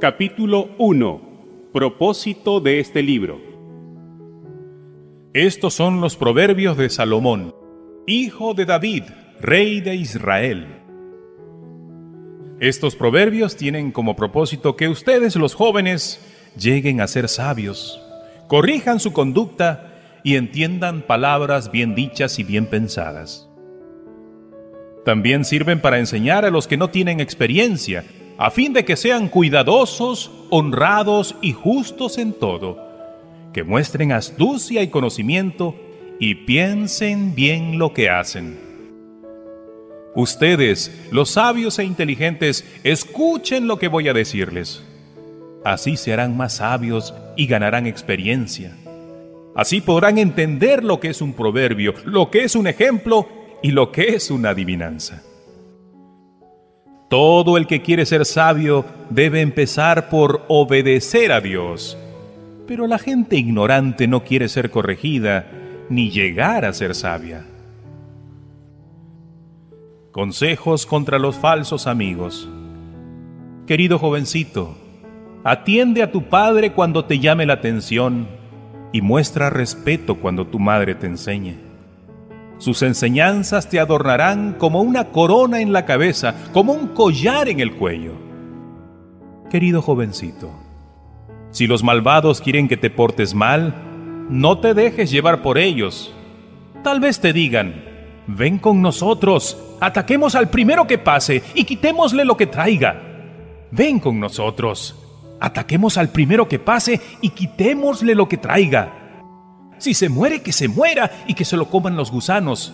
Capítulo 1. Propósito de este libro. Estos son los proverbios de Salomón, hijo de David, rey de Israel. Estos proverbios tienen como propósito que ustedes los jóvenes lleguen a ser sabios, corrijan su conducta y entiendan palabras bien dichas y bien pensadas. También sirven para enseñar a los que no tienen experiencia, a fin de que sean cuidadosos, honrados y justos en todo, que muestren astucia y conocimiento y piensen bien lo que hacen. Ustedes, los sabios e inteligentes, escuchen lo que voy a decirles. Así se harán más sabios y ganarán experiencia. Así podrán entender lo que es un proverbio, lo que es un ejemplo y lo que es una adivinanza. Todo el que quiere ser sabio debe empezar por obedecer a Dios. Pero la gente ignorante no quiere ser corregida ni llegar a ser sabia. Consejos contra los falsos amigos. Querido jovencito, atiende a tu padre cuando te llame la atención y muestra respeto cuando tu madre te enseñe. Sus enseñanzas te adornarán como una corona en la cabeza, como un collar en el cuello. Querido jovencito, si los malvados quieren que te portes mal, no te dejes llevar por ellos. Tal vez te digan, ven con nosotros, ataquemos al primero que pase y quitémosle lo que traiga. Ven con nosotros, ataquemos al primero que pase y quitémosle lo que traiga. Si se muere, que se muera y que se lo coman los gusanos.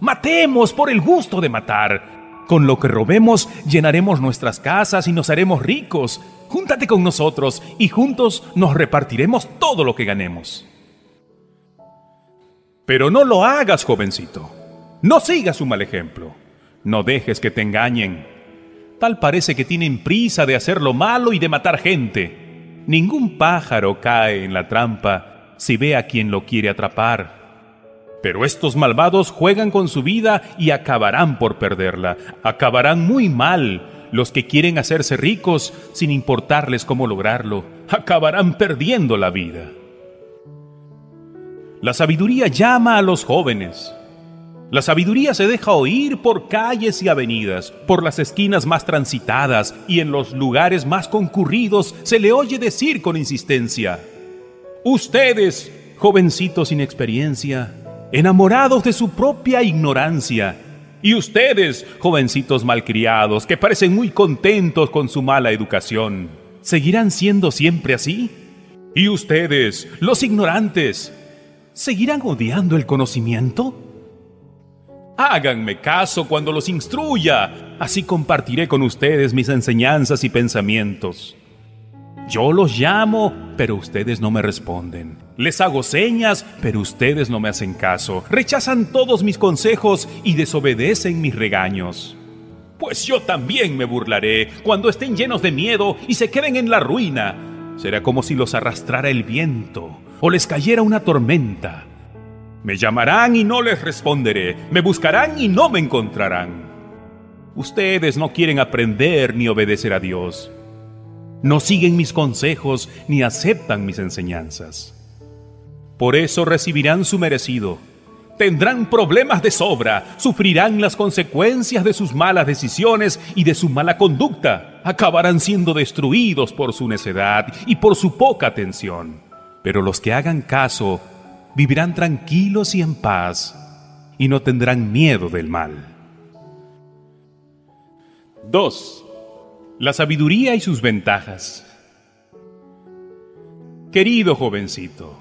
Matemos por el gusto de matar. Con lo que robemos llenaremos nuestras casas y nos haremos ricos. Júntate con nosotros y juntos nos repartiremos todo lo que ganemos. Pero no lo hagas, jovencito. No sigas su mal ejemplo. No dejes que te engañen. Tal parece que tienen prisa de hacer lo malo y de matar gente. Ningún pájaro cae en la trampa si ve a quien lo quiere atrapar. Pero estos malvados juegan con su vida y acabarán por perderla. Acabarán muy mal los que quieren hacerse ricos sin importarles cómo lograrlo. Acabarán perdiendo la vida. La sabiduría llama a los jóvenes. La sabiduría se deja oír por calles y avenidas, por las esquinas más transitadas y en los lugares más concurridos se le oye decir con insistencia, Ustedes, jovencitos sin experiencia, enamorados de su propia ignorancia, y ustedes, jovencitos malcriados, que parecen muy contentos con su mala educación, ¿seguirán siendo siempre así? ¿Y ustedes, los ignorantes, seguirán odiando el conocimiento? Háganme caso cuando los instruya, así compartiré con ustedes mis enseñanzas y pensamientos. Yo los llamo, pero ustedes no me responden. Les hago señas, pero ustedes no me hacen caso. Rechazan todos mis consejos y desobedecen mis regaños. Pues yo también me burlaré cuando estén llenos de miedo y se queden en la ruina. Será como si los arrastrara el viento o les cayera una tormenta. Me llamarán y no les responderé. Me buscarán y no me encontrarán. Ustedes no quieren aprender ni obedecer a Dios no siguen mis consejos ni aceptan mis enseñanzas. Por eso recibirán su merecido. Tendrán problemas de sobra, sufrirán las consecuencias de sus malas decisiones y de su mala conducta. Acabarán siendo destruidos por su necedad y por su poca atención. Pero los que hagan caso vivirán tranquilos y en paz y no tendrán miedo del mal. 2 la sabiduría y sus ventajas. Querido jovencito,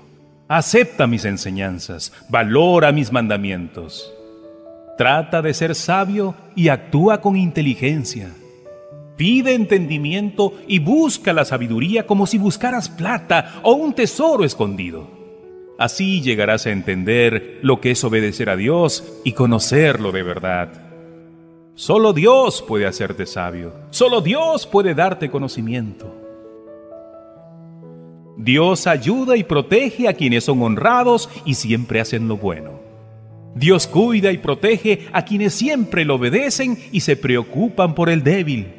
acepta mis enseñanzas, valora mis mandamientos. Trata de ser sabio y actúa con inteligencia. Pide entendimiento y busca la sabiduría como si buscaras plata o un tesoro escondido. Así llegarás a entender lo que es obedecer a Dios y conocerlo de verdad. Solo Dios puede hacerte sabio. Solo Dios puede darte conocimiento. Dios ayuda y protege a quienes son honrados y siempre hacen lo bueno. Dios cuida y protege a quienes siempre lo obedecen y se preocupan por el débil.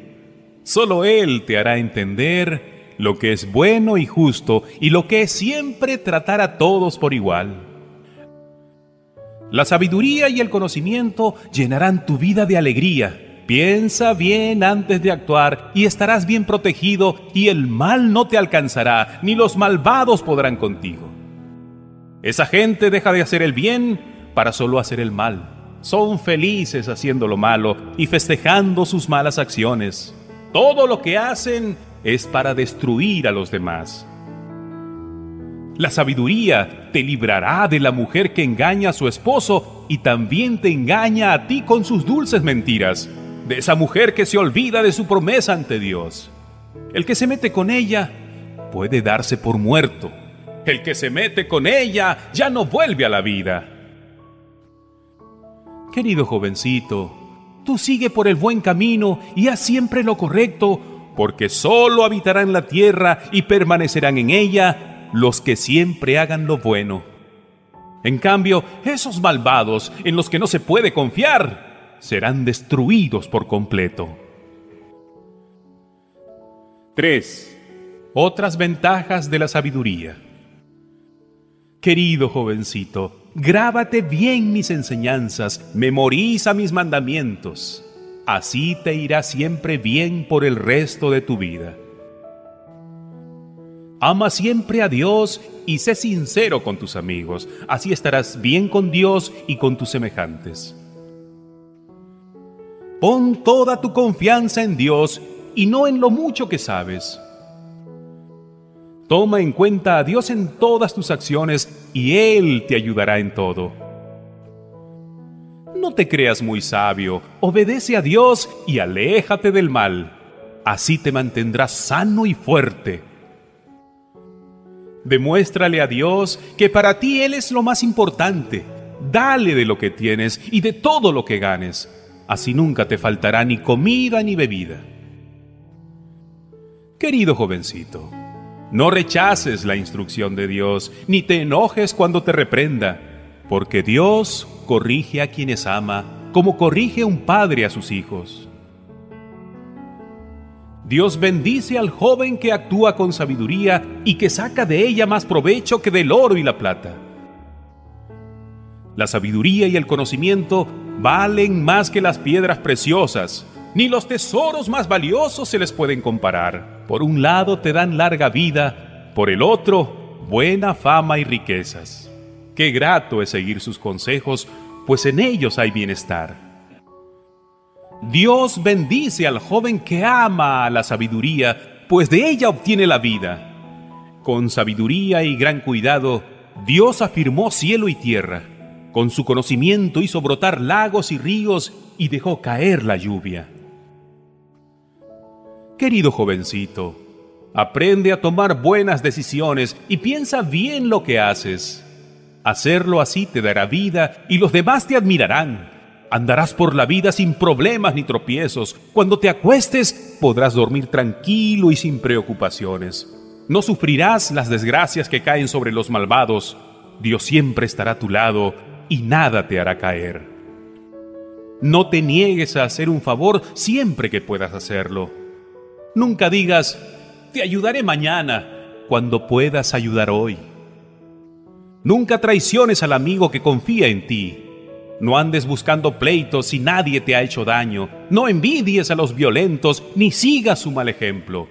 Solo Él te hará entender lo que es bueno y justo y lo que es siempre tratar a todos por igual. La sabiduría y el conocimiento llenarán tu vida de alegría Piensa bien antes de actuar y estarás bien protegido y el mal no te alcanzará, ni los malvados podrán contigo. Esa gente deja de hacer el bien para solo hacer el mal. Son felices haciendo lo malo y festejando sus malas acciones. Todo lo que hacen es para destruir a los demás. La sabiduría te librará de la mujer que engaña a su esposo y también te engaña a ti con sus dulces mentiras de esa mujer que se olvida de su promesa ante Dios. El que se mete con ella puede darse por muerto. El que se mete con ella ya no vuelve a la vida. Querido jovencito, tú sigue por el buen camino y haz siempre lo correcto, porque solo habitarán la tierra y permanecerán en ella los que siempre hagan lo bueno. En cambio, esos malvados en los que no se puede confiar, serán destruidos por completo. 3. Otras ventajas de la sabiduría. Querido jovencito, grábate bien mis enseñanzas, memoriza mis mandamientos. Así te irá siempre bien por el resto de tu vida. Ama siempre a Dios y sé sincero con tus amigos. Así estarás bien con Dios y con tus semejantes. Pon toda tu confianza en Dios y no en lo mucho que sabes. Toma en cuenta a Dios en todas tus acciones y Él te ayudará en todo. No te creas muy sabio, obedece a Dios y aléjate del mal. Así te mantendrás sano y fuerte. Demuéstrale a Dios que para ti Él es lo más importante. Dale de lo que tienes y de todo lo que ganes así nunca te faltará ni comida ni bebida. Querido jovencito, no rechaces la instrucción de Dios, ni te enojes cuando te reprenda, porque Dios corrige a quienes ama, como corrige un padre a sus hijos. Dios bendice al joven que actúa con sabiduría y que saca de ella más provecho que del oro y la plata. La sabiduría y el conocimiento valen más que las piedras preciosas, ni los tesoros más valiosos se les pueden comparar. Por un lado te dan larga vida, por el otro buena fama y riquezas. Qué grato es seguir sus consejos, pues en ellos hay bienestar. Dios bendice al joven que ama la sabiduría, pues de ella obtiene la vida. Con sabiduría y gran cuidado, Dios afirmó cielo y tierra con su conocimiento hizo brotar lagos y ríos y dejó caer la lluvia. Querido jovencito, aprende a tomar buenas decisiones y piensa bien lo que haces. Hacerlo así te dará vida y los demás te admirarán. Andarás por la vida sin problemas ni tropiezos. Cuando te acuestes podrás dormir tranquilo y sin preocupaciones. No sufrirás las desgracias que caen sobre los malvados. Dios siempre estará a tu lado y nada te hará caer. No te niegues a hacer un favor siempre que puedas hacerlo. Nunca digas, te ayudaré mañana, cuando puedas ayudar hoy. Nunca traiciones al amigo que confía en ti. No andes buscando pleitos si nadie te ha hecho daño. No envidies a los violentos ni sigas su mal ejemplo.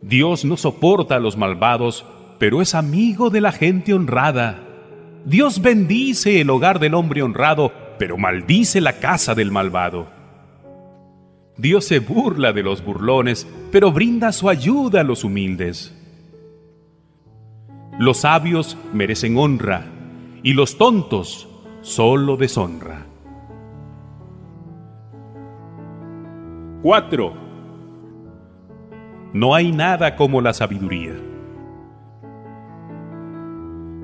Dios no soporta a los malvados, pero es amigo de la gente honrada. Dios bendice el hogar del hombre honrado, pero maldice la casa del malvado. Dios se burla de los burlones, pero brinda su ayuda a los humildes. Los sabios merecen honra y los tontos solo deshonra. 4. No hay nada como la sabiduría.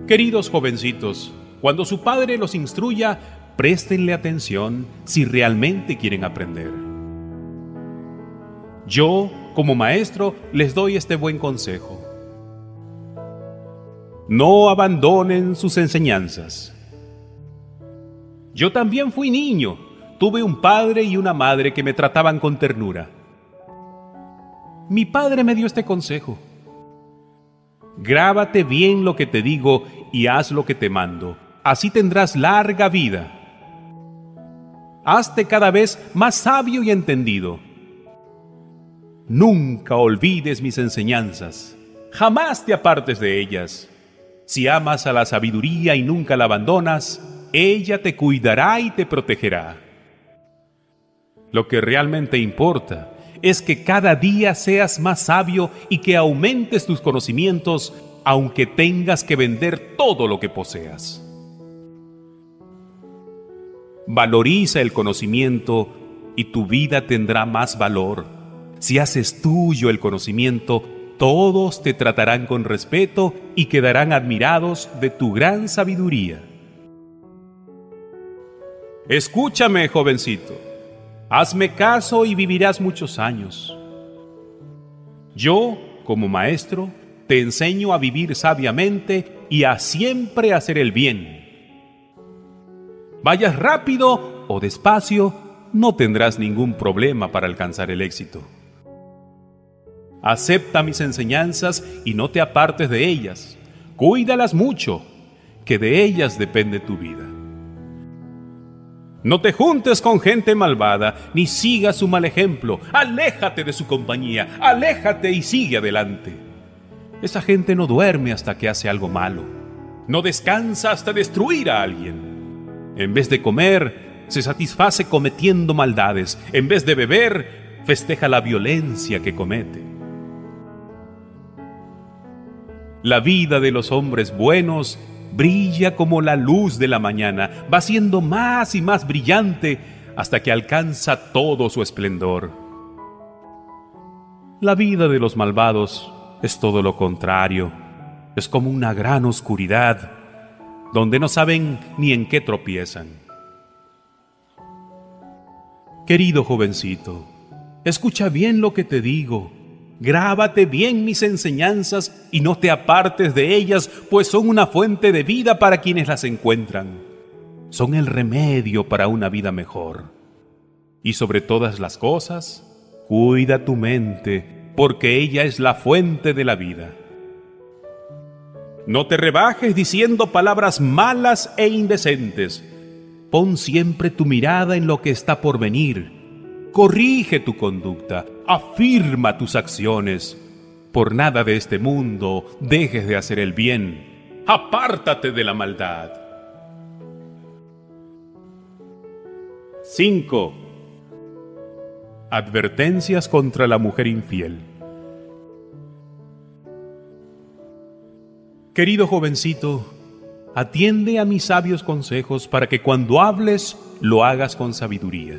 Queridos jovencitos, cuando su padre los instruya, préstenle atención si realmente quieren aprender. Yo, como maestro, les doy este buen consejo. No abandonen sus enseñanzas. Yo también fui niño. Tuve un padre y una madre que me trataban con ternura. Mi padre me dio este consejo. Grábate bien lo que te digo y haz lo que te mando. Así tendrás larga vida. Hazte cada vez más sabio y entendido. Nunca olvides mis enseñanzas. Jamás te apartes de ellas. Si amas a la sabiduría y nunca la abandonas, ella te cuidará y te protegerá. Lo que realmente importa es que cada día seas más sabio y que aumentes tus conocimientos aunque tengas que vender todo lo que poseas. Valoriza el conocimiento y tu vida tendrá más valor. Si haces tuyo el conocimiento, todos te tratarán con respeto y quedarán admirados de tu gran sabiduría. Escúchame, jovencito. Hazme caso y vivirás muchos años. Yo, como maestro, te enseño a vivir sabiamente y a siempre hacer el bien. Vayas rápido o despacio, no tendrás ningún problema para alcanzar el éxito. Acepta mis enseñanzas y no te apartes de ellas. Cuídalas mucho, que de ellas depende tu vida. No te juntes con gente malvada, ni sigas su mal ejemplo. Aléjate de su compañía, aléjate y sigue adelante. Esa gente no duerme hasta que hace algo malo. No descansa hasta destruir a alguien. En vez de comer, se satisface cometiendo maldades. En vez de beber, festeja la violencia que comete. La vida de los hombres buenos brilla como la luz de la mañana, va siendo más y más brillante hasta que alcanza todo su esplendor. La vida de los malvados es todo lo contrario, es como una gran oscuridad, donde no saben ni en qué tropiezan. Querido jovencito, escucha bien lo que te digo Grábate bien mis enseñanzas y no te apartes de ellas, pues son una fuente de vida para quienes las encuentran. Son el remedio para una vida mejor. Y sobre todas las cosas, cuida tu mente, porque ella es la fuente de la vida. No te rebajes diciendo palabras malas e indecentes. Pon siempre tu mirada en lo que está por venir corrige tu conducta, afirma tus acciones. Por nada de este mundo dejes de hacer el bien. Apártate de la maldad. 5. Advertencias contra la mujer infiel. Querido jovencito, atiende a mis sabios consejos para que cuando hables lo hagas con sabiduría.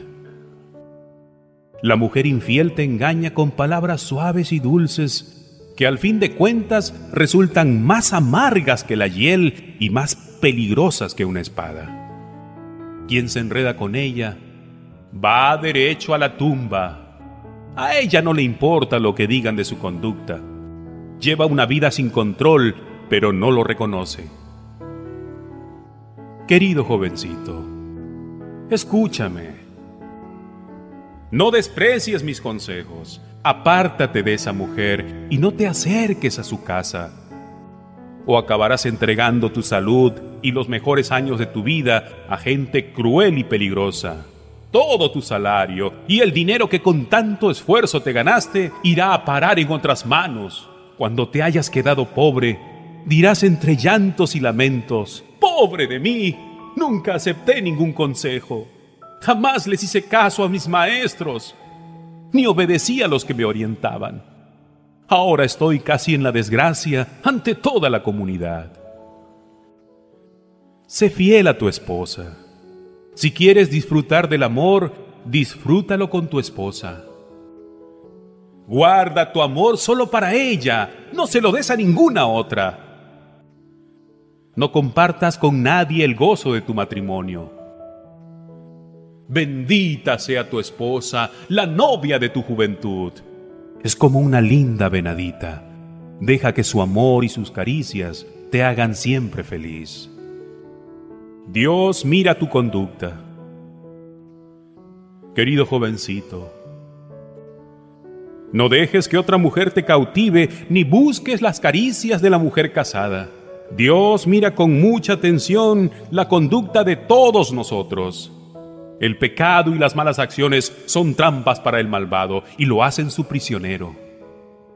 La mujer infiel te engaña con palabras suaves y dulces que al fin de cuentas resultan más amargas que la hiel y más peligrosas que una espada. Quien se enreda con ella va derecho a la tumba. A ella no le importa lo que digan de su conducta. Lleva una vida sin control, pero no lo reconoce. Querido jovencito, escúchame. No desprecies mis consejos. Apártate de esa mujer y no te acerques a su casa. O acabarás entregando tu salud y los mejores años de tu vida a gente cruel y peligrosa. Todo tu salario y el dinero que con tanto esfuerzo te ganaste irá a parar en otras manos. Cuando te hayas quedado pobre, dirás entre llantos y lamentos, Pobre de mí, nunca acepté ningún consejo. Jamás les hice caso a mis maestros, ni obedecí a los que me orientaban. Ahora estoy casi en la desgracia ante toda la comunidad. Sé fiel a tu esposa. Si quieres disfrutar del amor, disfrútalo con tu esposa. Guarda tu amor solo para ella, no se lo des a ninguna otra. No compartas con nadie el gozo de tu matrimonio Bendita sea tu esposa, la novia de tu juventud. Es como una linda venadita. Deja que su amor y sus caricias te hagan siempre feliz. Dios mira tu conducta. Querido jovencito, No dejes que otra mujer te cautive, ni busques las caricias de la mujer casada. Dios mira con mucha atención la conducta de todos nosotros. El pecado y las malas acciones son trampas para el malvado y lo hacen su prisionero.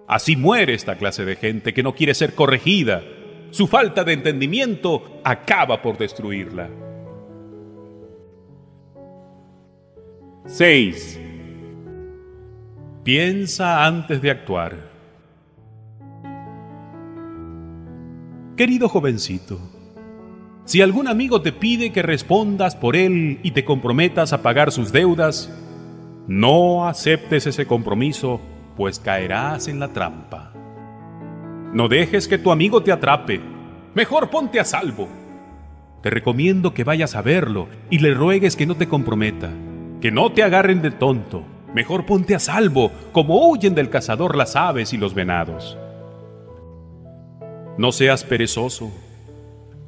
Así muere esta clase de gente que no quiere ser corregida. Su falta de entendimiento acaba por destruirla. 6. Piensa antes de actuar. Querido jovencito, si algún amigo te pide que respondas por él y te comprometas a pagar sus deudas, no aceptes ese compromiso, pues caerás en la trampa. No dejes que tu amigo te atrape, mejor ponte a salvo. Te recomiendo que vayas a verlo y le ruegues que no te comprometa, que no te agarren de tonto Mejor ponte a salvo, como huyen del cazador las aves y los venados. No seas perezoso.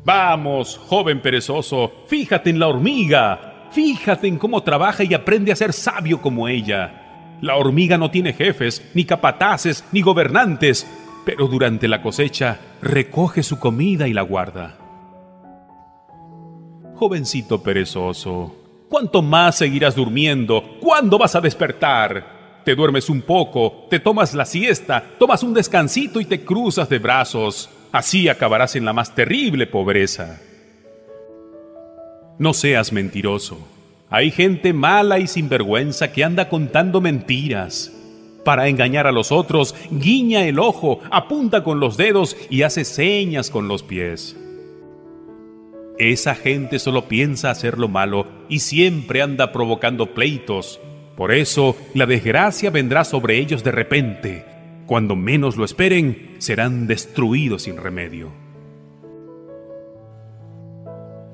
Vamos, joven perezoso, fíjate en la hormiga, fíjate en cómo trabaja y aprende a ser sabio como ella. La hormiga no tiene jefes, ni capataces, ni gobernantes, pero durante la cosecha recoge su comida y la guarda. Jovencito perezoso, ¿Cuánto más seguirás durmiendo? ¿Cuándo vas a despertar? Te duermes un poco, te tomas la siesta, tomas un descansito y te cruzas de brazos. Así acabarás en la más terrible pobreza. No seas mentiroso. Hay gente mala y sinvergüenza que anda contando mentiras. Para engañar a los otros, guiña el ojo, apunta con los dedos y hace señas con los pies. Esa gente solo piensa hacer lo malo y siempre anda provocando pleitos. Por eso la desgracia vendrá sobre ellos de repente. Cuando menos lo esperen, serán destruidos sin remedio.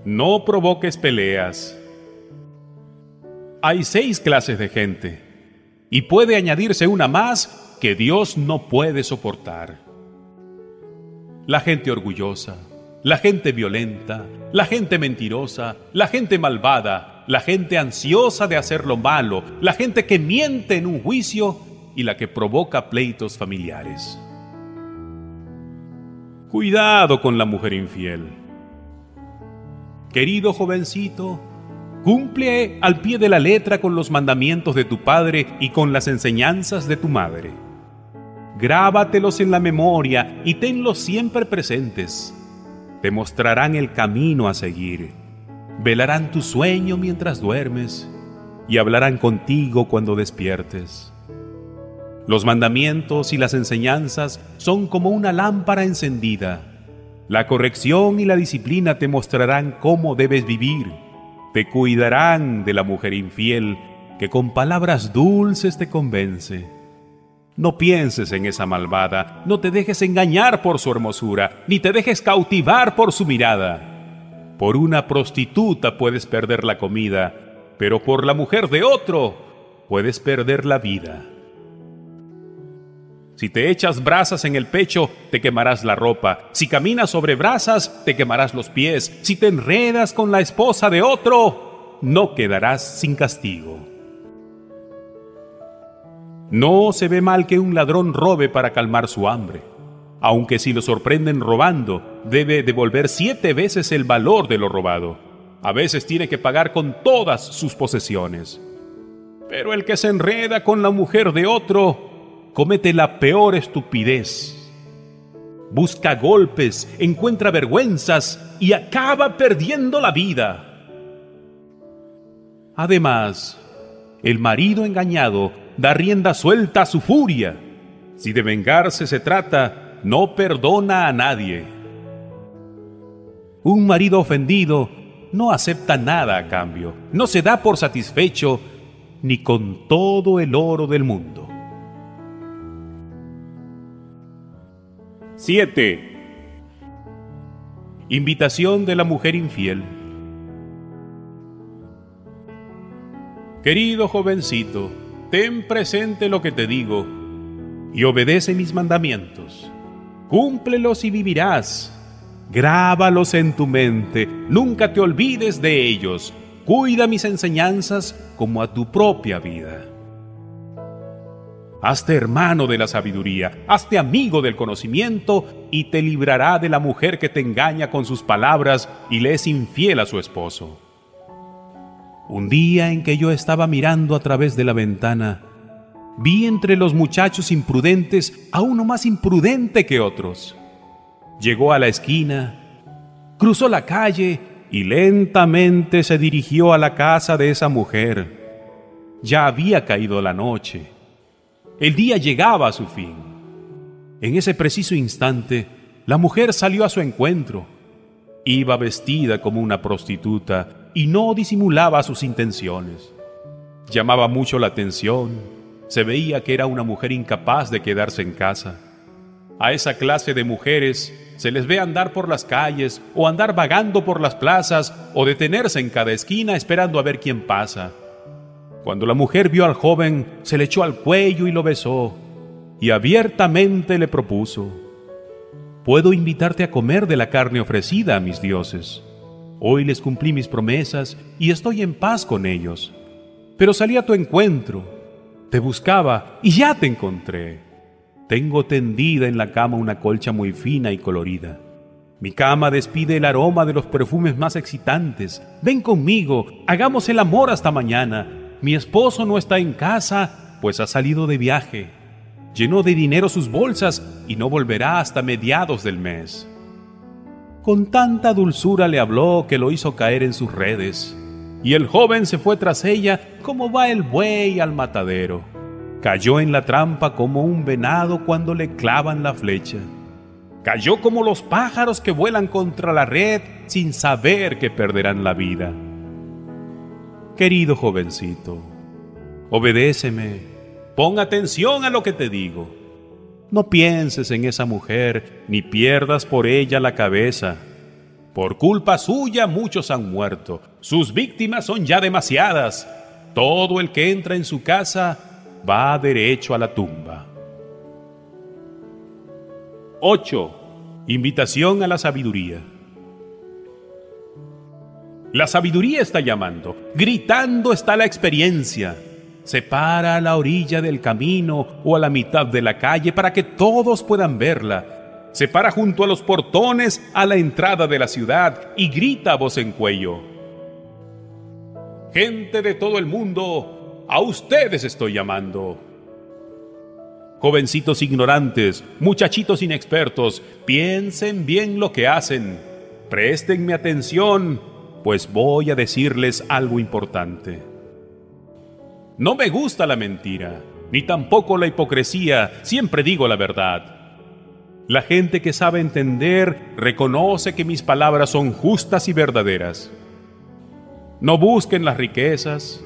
No provoques peleas. Hay seis clases de gente, y puede añadirse una más que Dios no puede soportar. La gente orgullosa, la gente violenta, la gente mentirosa, la gente malvada, la gente ansiosa de hacer lo malo, la gente que miente en un juicio y la que provoca pleitos familiares. Cuidado con la mujer infiel. Querido jovencito, cumple al pie de la letra con los mandamientos de tu padre y con las enseñanzas de tu madre. Grábatelos en la memoria y tenlos siempre presentes te mostrarán el camino a seguir, velarán tu sueño mientras duermes y hablarán contigo cuando despiertes. Los mandamientos y las enseñanzas son como una lámpara encendida. La corrección y la disciplina te mostrarán cómo debes vivir. Te cuidarán de la mujer infiel que con palabras dulces te convence no pienses en esa malvada, no te dejes engañar por su hermosura, ni te dejes cautivar por su mirada. Por una prostituta puedes perder la comida, pero por la mujer de otro puedes perder la vida. Si te echas brasas en el pecho, te quemarás la ropa. Si caminas sobre brasas, te quemarás los pies. Si te enredas con la esposa de otro, no quedarás sin castigo. No se ve mal que un ladrón robe para calmar su hambre. Aunque si lo sorprenden robando, debe devolver siete veces el valor de lo robado. A veces tiene que pagar con todas sus posesiones. Pero el que se enreda con la mujer de otro comete la peor estupidez. Busca golpes, encuentra vergüenzas y acaba perdiendo la vida. Además, el marido engañado da rienda suelta a su furia. Si de vengarse se trata, no perdona a nadie. Un marido ofendido no acepta nada a cambio, no se da por satisfecho ni con todo el oro del mundo. 7. Invitación de la mujer infiel. Querido jovencito, ten presente lo que te digo y obedece mis mandamientos. Cúmplelos y vivirás. Grábalos en tu mente, nunca te olvides de ellos. Cuida mis enseñanzas como a tu propia vida. Hazte hermano de la sabiduría, hazte amigo del conocimiento y te librará de la mujer que te engaña con sus palabras y le es infiel a su esposo. Un día en que yo estaba mirando a través de la ventana, vi entre los muchachos imprudentes a uno más imprudente que otros. Llegó a la esquina, cruzó la calle y lentamente se dirigió a la casa de esa mujer. Ya había caído la noche. El día llegaba a su fin. En ese preciso instante, la mujer salió a su encuentro. Iba vestida como una prostituta y no disimulaba sus intenciones. Llamaba mucho la atención. Se veía que era una mujer incapaz de quedarse en casa. A esa clase de mujeres se les ve andar por las calles o andar vagando por las plazas o detenerse en cada esquina esperando a ver quién pasa. Cuando la mujer vio al joven, se le echó al cuello y lo besó, y abiertamente le propuso, Puedo invitarte a comer de la carne ofrecida a mis dioses. Hoy les cumplí mis promesas y estoy en paz con ellos. Pero salí a tu encuentro, te buscaba y ya te encontré. Tengo tendida en la cama una colcha muy fina y colorida. Mi cama despide el aroma de los perfumes más excitantes. Ven conmigo, hagamos el amor hasta mañana. Mi esposo no está en casa, pues ha salido de viaje. Llenó de dinero sus bolsas y no volverá hasta mediados del mes. Con tanta dulzura le habló que lo hizo caer en sus redes, y el joven se fue tras ella como va el buey al matadero. Cayó en la trampa como un venado cuando le clavan la flecha. Cayó como los pájaros que vuelan contra la red sin saber que perderán la vida. Querido jovencito, obedéceme, pon atención a lo que te digo. No pienses en esa mujer, ni pierdas por ella la cabeza. Por culpa suya muchos han muerto, sus víctimas son ya demasiadas. Todo el que entra en su casa va derecho a la tumba. 8. Invitación a la sabiduría. La sabiduría está llamando, gritando está la experiencia. Se para a la orilla del camino o a la mitad de la calle para que todos puedan verla. Se para junto a los portones a la entrada de la ciudad y grita a voz en cuello. Gente de todo el mundo, a ustedes estoy llamando. Jovencitos ignorantes, muchachitos inexpertos, piensen bien lo que hacen. Préstenme atención, pues voy a decirles algo importante. No me gusta la mentira, ni tampoco la hipocresía, siempre digo la verdad. La gente que sabe entender reconoce que mis palabras son justas y verdaderas. No busquen las riquezas,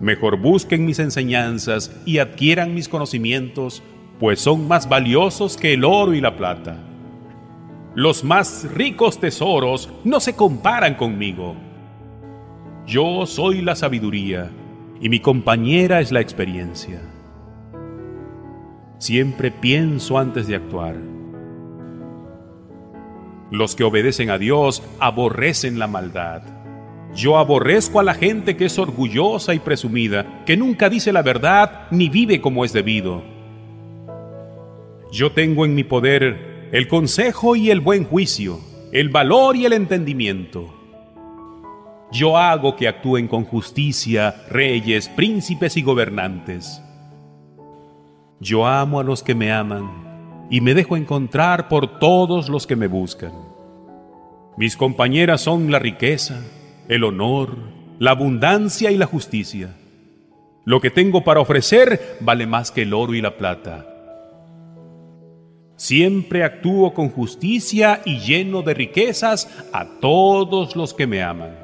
mejor busquen mis enseñanzas y adquieran mis conocimientos, pues son más valiosos que el oro y la plata. Los más ricos tesoros no se comparan conmigo. Yo soy la sabiduría y mi compañera es la experiencia. Siempre pienso antes de actuar. Los que obedecen a Dios aborrecen la maldad. Yo aborrezco a la gente que es orgullosa y presumida, que nunca dice la verdad ni vive como es debido. Yo tengo en mi poder el consejo y el buen juicio, el valor y el entendimiento. Yo hago que actúen con justicia reyes, príncipes y gobernantes. Yo amo a los que me aman y me dejo encontrar por todos los que me buscan. Mis compañeras son la riqueza, el honor, la abundancia y la justicia. Lo que tengo para ofrecer vale más que el oro y la plata. Siempre actúo con justicia y lleno de riquezas a todos los que me aman.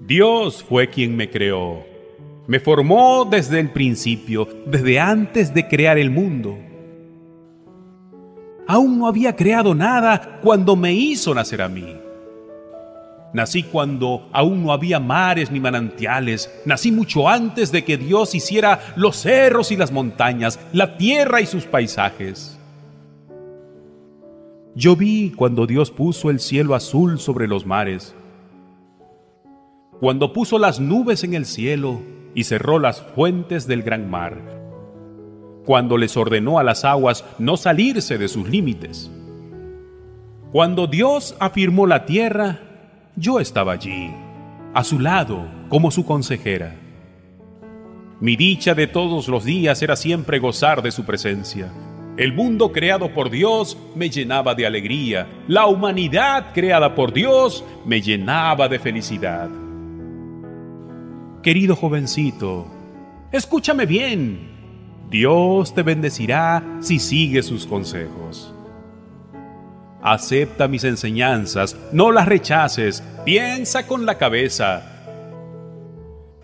Dios fue quien me creó. Me formó desde el principio, desde antes de crear el mundo. Aún no había creado nada cuando me hizo nacer a mí. Nací cuando aún no había mares ni manantiales. Nací mucho antes de que Dios hiciera los cerros y las montañas, la tierra y sus paisajes. Yo vi cuando Dios puso el cielo azul sobre los mares cuando puso las nubes en el cielo y cerró las fuentes del gran mar, cuando les ordenó a las aguas no salirse de sus límites. Cuando Dios afirmó la tierra, yo estaba allí, a su lado, como su consejera. Mi dicha de todos los días era siempre gozar de su presencia. El mundo creado por Dios me llenaba de alegría. La humanidad creada por Dios me llenaba de felicidad. Querido jovencito, escúchame bien. Dios te bendecirá si sigues sus consejos. Acepta mis enseñanzas, no las rechaces, piensa con la cabeza.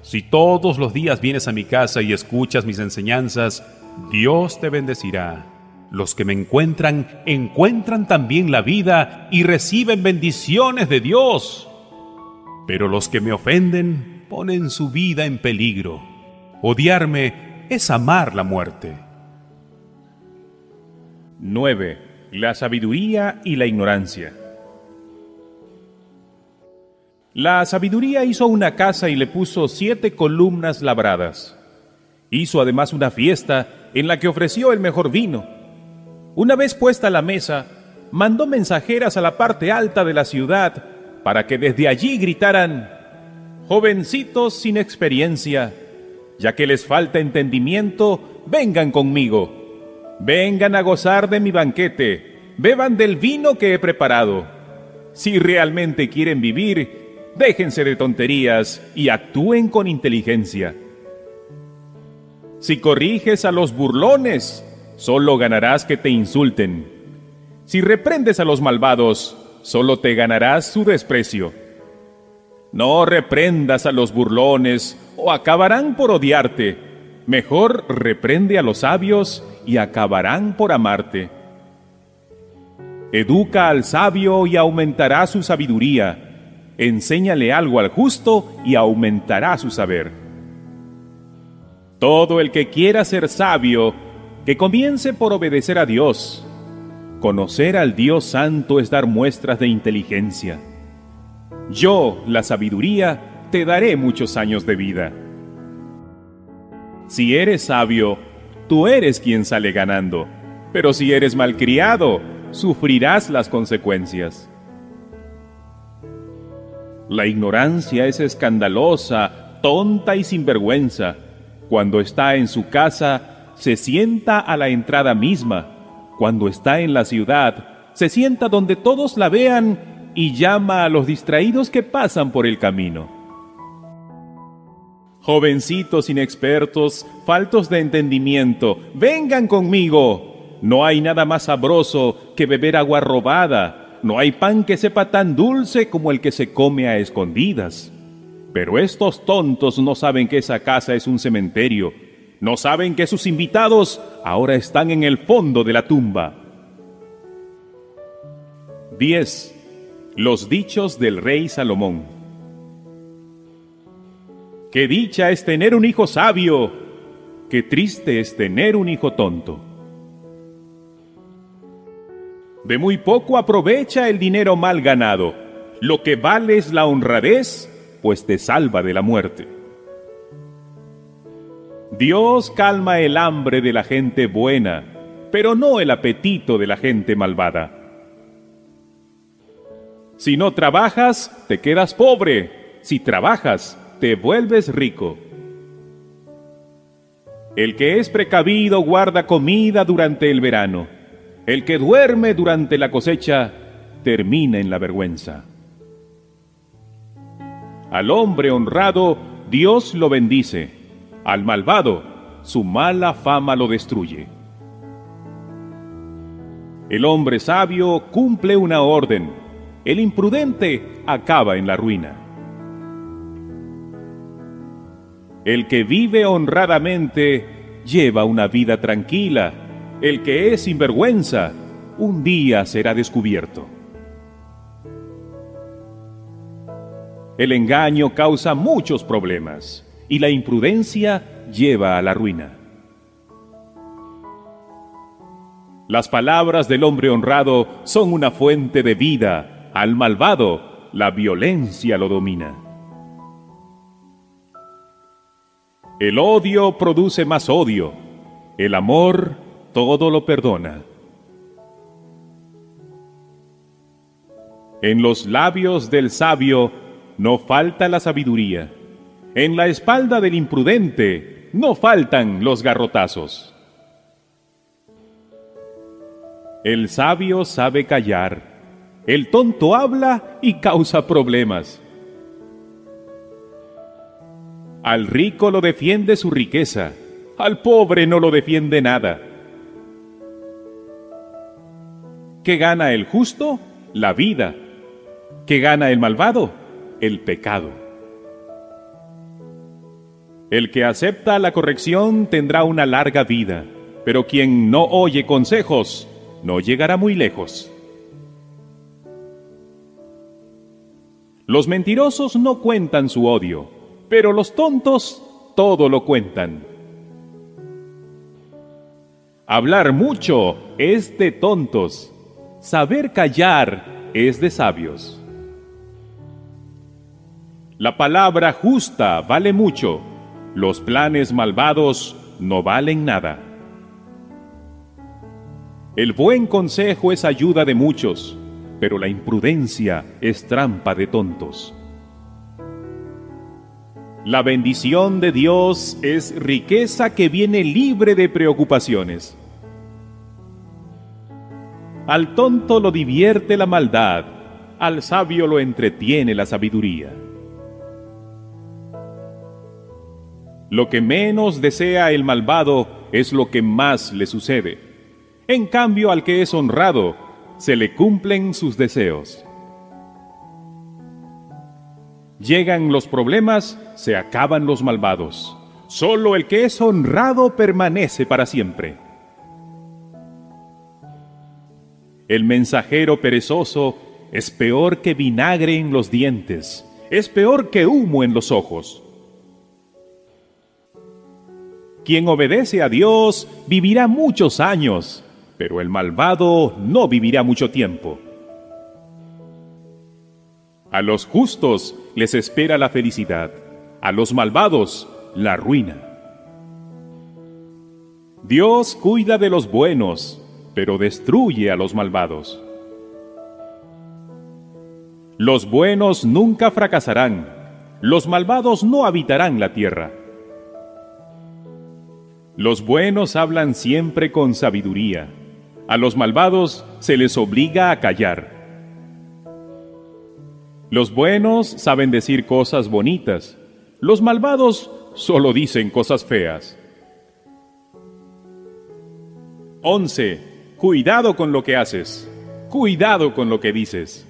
Si todos los días vienes a mi casa y escuchas mis enseñanzas, Dios te bendecirá. Los que me encuentran encuentran también la vida y reciben bendiciones de Dios. Pero los que me ofenden ponen su vida en peligro. Odiarme es amar la muerte. 9 la sabiduría y la ignorancia. La sabiduría hizo una casa y le puso siete columnas labradas. Hizo además una fiesta en la que ofreció el mejor vino. Una vez puesta la mesa, mandó mensajeras a la parte alta de la ciudad para que desde allí gritaran, Jovencitos sin experiencia, ya que les falta entendimiento, vengan conmigo Vengan a gozar de mi banquete, beban del vino que he preparado. Si realmente quieren vivir, déjense de tonterías y actúen con inteligencia. Si corriges a los burlones, solo ganarás que te insulten. Si reprendes a los malvados, solo te ganarás su desprecio. No reprendas a los burlones o acabarán por odiarte. Mejor reprende a los sabios y acabarán por amarte. Educa al sabio y aumentará su sabiduría. Enséñale algo al justo y aumentará su saber. Todo el que quiera ser sabio, que comience por obedecer a Dios. Conocer al Dios Santo es dar muestras de inteligencia. Yo, la sabiduría, te daré muchos años de vida. Si eres sabio, tú eres quien sale ganando. Pero si eres malcriado, sufrirás las consecuencias. La ignorancia es escandalosa, tonta y sinvergüenza. Cuando está en su casa, se sienta a la entrada misma. Cuando está en la ciudad, se sienta donde todos la vean y llama a los distraídos que pasan por el camino. Jovencitos inexpertos, faltos de entendimiento, vengan conmigo. No hay nada más sabroso que beber agua robada. No hay pan que sepa tan dulce como el que se come a escondidas. Pero estos tontos no saben que esa casa es un cementerio. No saben que sus invitados ahora están en el fondo de la tumba. 10. Los dichos del rey Salomón. Qué dicha es tener un hijo sabio, qué triste es tener un hijo tonto. De muy poco aprovecha el dinero mal ganado. Lo que vale es la honradez, pues te salva de la muerte. Dios calma el hambre de la gente buena, pero no el apetito de la gente malvada. Si no trabajas, te quedas pobre. Si trabajas, te vuelves rico. El que es precavido guarda comida durante el verano. El que duerme durante la cosecha termina en la vergüenza. Al hombre honrado Dios lo bendice. Al malvado su mala fama lo destruye. El hombre sabio cumple una orden. El imprudente acaba en la ruina. El que vive honradamente lleva una vida tranquila. El que es sinvergüenza, un día será descubierto. El engaño causa muchos problemas y la imprudencia lleva a la ruina. Las palabras del hombre honrado son una fuente de vida. Al malvado, la violencia lo domina. El odio produce más odio. El amor todo lo perdona. En los labios del sabio no falta la sabiduría. En la espalda del imprudente no faltan los garrotazos. El sabio sabe callar, el tonto habla y causa problemas. Al rico lo defiende su riqueza, al pobre no lo defiende nada. ¿Qué gana el justo? La vida. ¿Qué gana el malvado? El pecado. El que acepta la corrección tendrá una larga vida, pero quien no oye consejos no llegará muy lejos. Los mentirosos no cuentan su odio, pero los tontos todo lo cuentan. Hablar mucho es de tontos, saber callar es de sabios. La palabra justa vale mucho, los planes malvados no valen nada. El buen consejo es ayuda de muchos, pero la imprudencia es trampa de tontos. La bendición de Dios es riqueza que viene libre de preocupaciones. Al tonto lo divierte la maldad, al sabio lo entretiene la sabiduría. Lo que menos desea el malvado es lo que más le sucede. En cambio, al que es honrado, se le cumplen sus deseos. Llegan los problemas, se acaban los malvados. Solo el que es honrado permanece para siempre. El mensajero perezoso es peor que vinagre en los dientes, es peor que humo en los ojos. Quien obedece a Dios vivirá muchos años, pero el malvado no vivirá mucho tiempo. A los justos les espera la felicidad, a los malvados la ruina. Dios cuida de los buenos, pero destruye a los malvados. Los buenos nunca fracasarán, los malvados no habitarán la tierra. Los buenos hablan siempre con sabiduría, a los malvados se les obliga a callar. Los buenos saben decir cosas bonitas, los malvados solo dicen cosas feas. 11. Cuidado con lo que haces, cuidado con lo que dices.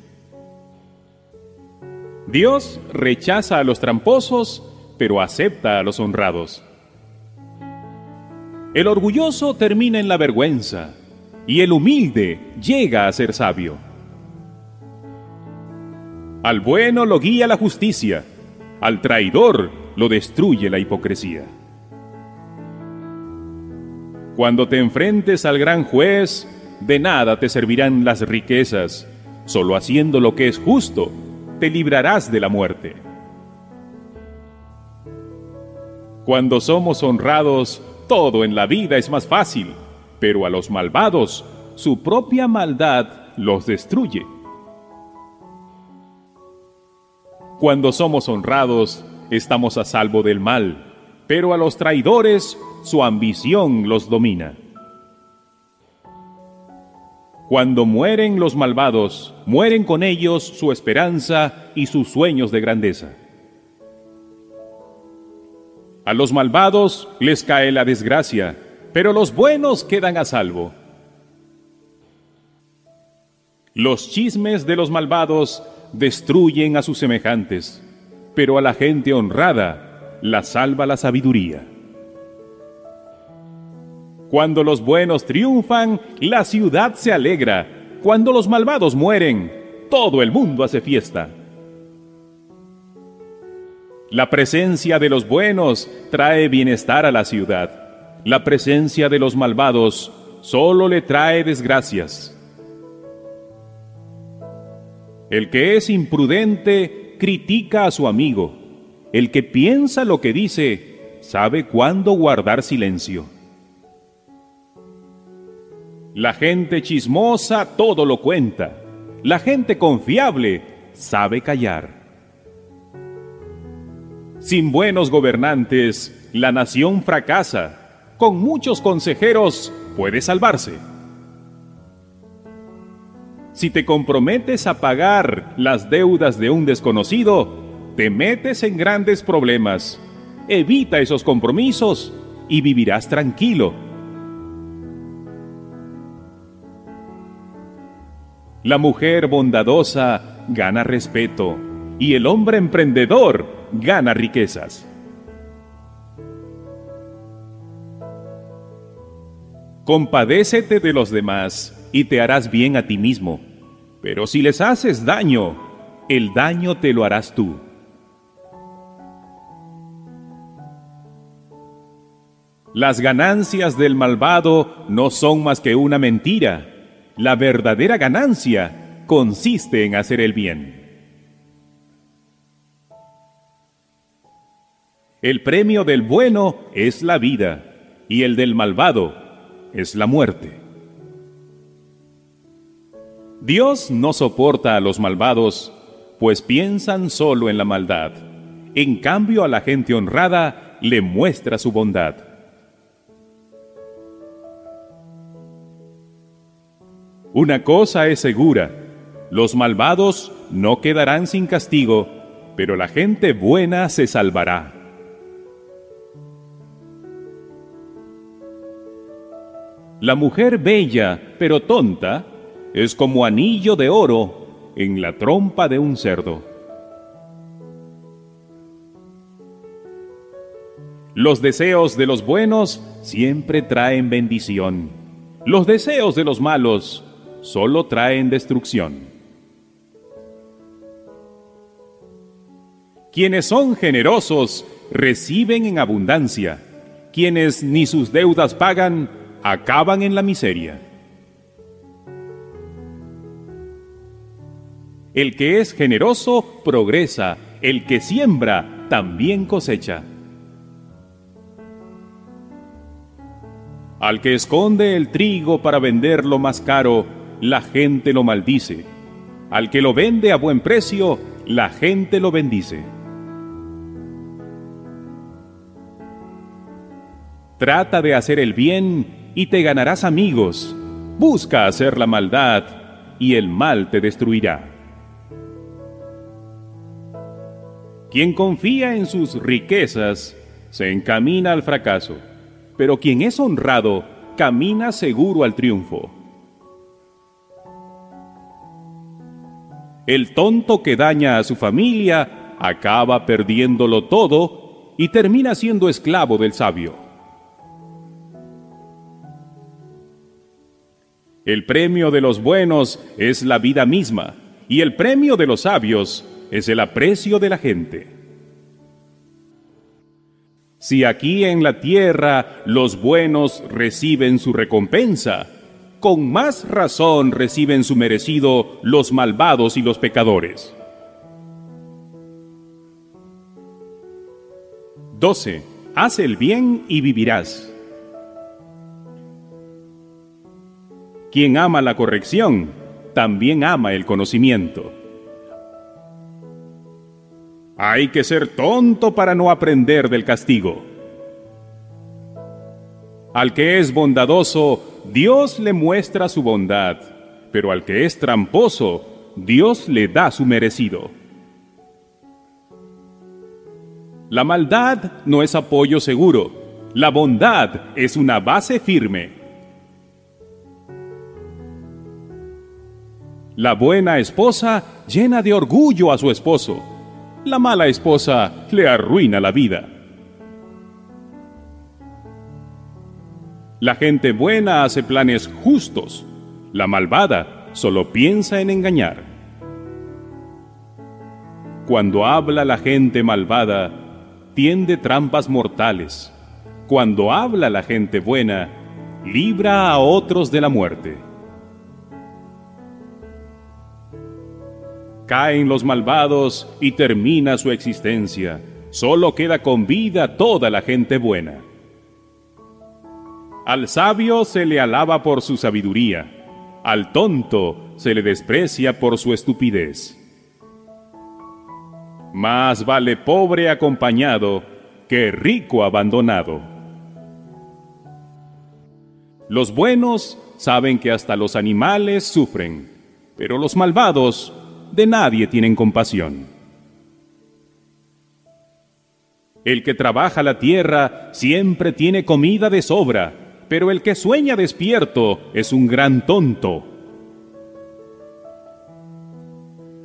Dios rechaza a los tramposos, pero acepta a los honrados. El orgulloso termina en la vergüenza, y el humilde llega a ser sabio. Al bueno lo guía la justicia, al traidor lo destruye la hipocresía. Cuando te enfrentes al gran juez, de nada te servirán las riquezas, solo haciendo lo que es justo, te librarás de la muerte. Cuando somos honrados, todo en la vida es más fácil pero a los malvados su propia maldad los destruye. Cuando somos honrados, estamos a salvo del mal, pero a los traidores su ambición los domina. Cuando mueren los malvados, mueren con ellos su esperanza y sus sueños de grandeza. A los malvados les cae la desgracia, pero los buenos quedan a salvo. Los chismes de los malvados destruyen a sus semejantes, pero a la gente honrada la salva la sabiduría. Cuando los buenos triunfan, la ciudad se alegra. Cuando los malvados mueren, todo el mundo hace fiesta. La presencia de los buenos trae bienestar a la ciudad la presencia de los malvados solo le trae desgracias. El que es imprudente critica a su amigo. El que piensa lo que dice sabe cuándo guardar silencio. La gente chismosa todo lo cuenta. La gente confiable sabe callar. Sin buenos gobernantes, la nación fracasa. Con muchos consejeros puede salvarse. Si te comprometes a pagar las deudas de un desconocido, te metes en grandes problemas. Evita esos compromisos y vivirás tranquilo. La mujer bondadosa gana respeto y el hombre emprendedor gana riquezas. Compadécete de los demás y te harás bien a ti mismo. Pero si les haces daño, el daño te lo harás tú. Las ganancias del malvado no son más que una mentira la verdadera ganancia consiste en hacer el bien. El premio del bueno es la vida y el del malvado es la muerte. Dios no soporta a los malvados, pues piensan solo en la maldad. En cambio a la gente honrada le muestra su bondad. Una cosa es segura, los malvados no quedarán sin castigo, pero la gente buena se salvará. La mujer bella pero tonta es como anillo de oro en la trompa de un cerdo. Los deseos de los buenos siempre traen bendición. Los deseos de los malos solo traen destrucción. Quienes son generosos reciben en abundancia. Quienes ni sus deudas pagan acaban en la miseria. El que es generoso progresa, el que siembra también cosecha. Al que esconde el trigo para venderlo más caro, la gente lo maldice. Al que lo vende a buen precio, la gente lo bendice. Trata de hacer el bien y te ganarás amigos. Busca hacer la maldad y el mal te destruirá. Quien confía en sus riquezas se encamina al fracaso, pero quien es honrado camina seguro al triunfo. El tonto que daña a su familia acaba perdiéndolo todo y termina siendo esclavo del sabio. El premio de los buenos es la vida misma y el premio de los sabios es el aprecio de la gente. Si aquí en la tierra los buenos reciben su recompensa, con más razón reciben su merecido los malvados y los pecadores. 12. Haz el bien y vivirás. Quien ama la corrección, también ama el conocimiento. Hay que ser tonto para no aprender del castigo. Al que es bondadoso, Dios le muestra su bondad, pero al que es tramposo, Dios le da su merecido. La maldad no es apoyo seguro, la bondad es una base firme. La buena esposa llena de orgullo a su esposo, la mala esposa le arruina la vida. La gente buena hace planes justos, la malvada solo piensa en engañar. Cuando habla la gente malvada, tiende trampas mortales. Cuando habla la gente buena, libra a otros de la muerte. Caen los malvados y termina su existencia. Solo queda con vida toda la gente buena. Al sabio se le alaba por su sabiduría, al tonto se le desprecia por su estupidez. Más vale pobre acompañado que rico abandonado. Los buenos saben que hasta los animales sufren, pero los malvados de nadie tienen compasión. El que trabaja la tierra siempre tiene comida de sobra, pero el que sueña despierto es un gran tonto.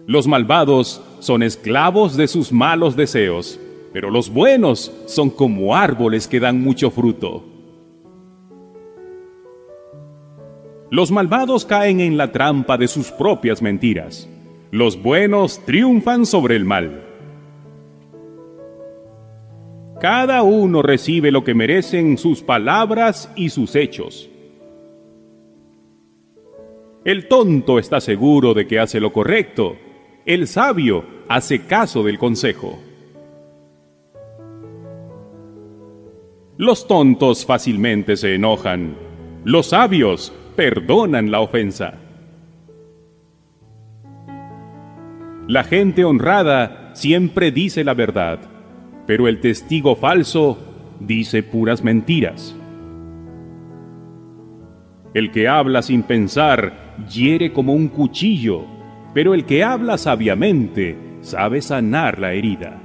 Los malvados son esclavos de sus malos deseos, pero los buenos son como árboles que dan mucho fruto. Los malvados caen en la trampa de sus propias mentiras. Los buenos triunfan sobre el mal. Cada uno recibe lo que merecen sus palabras y sus hechos. El tonto está seguro de que hace lo correcto. El sabio hace caso del consejo. Los tontos fácilmente se enojan. Los sabios perdonan la ofensa. La gente honrada siempre dice la verdad, pero el testigo falso dice puras mentiras. El que habla sin pensar hiere como un cuchillo, pero el que habla sabiamente sabe sanar la herida.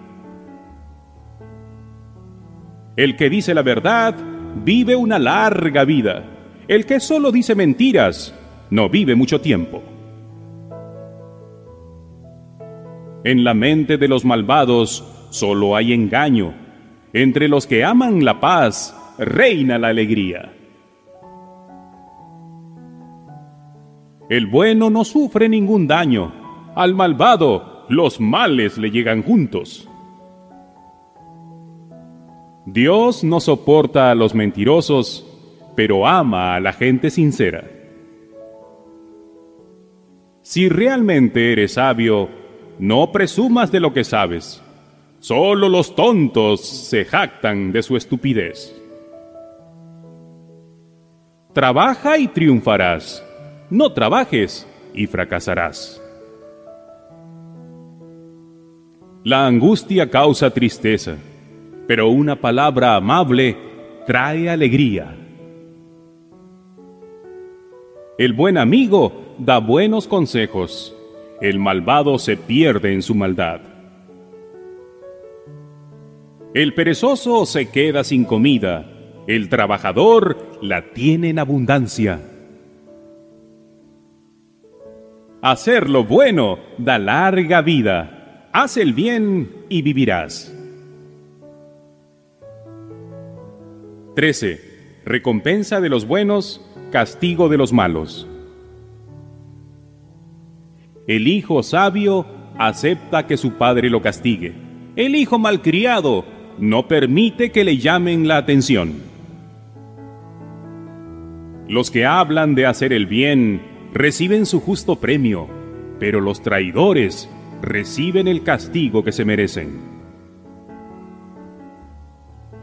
El que dice la verdad vive una larga vida. El que solo dice mentiras no vive mucho tiempo. En la mente de los malvados solo hay engaño. Entre los que aman la paz reina la alegría. El bueno no sufre ningún daño. Al malvado los males le llegan juntos. Dios no soporta a los mentirosos, pero ama a la gente sincera. Si realmente eres sabio, no presumas de lo que sabes. Solo los tontos se jactan de su estupidez. Trabaja y triunfarás. No trabajes y fracasarás. La angustia causa tristeza, pero una palabra amable trae alegría. El buen amigo da buenos consejos el malvado se pierde en su maldad. El perezoso se queda sin comida, el trabajador la tiene en abundancia. Hacer lo bueno da larga vida. Haz el bien y vivirás. 13. Recompensa de los buenos, castigo de los malos. El hijo sabio acepta que su padre lo castigue. El hijo malcriado no permite que le llamen la atención. Los que hablan de hacer el bien reciben su justo premio, pero los traidores reciben el castigo que se merecen.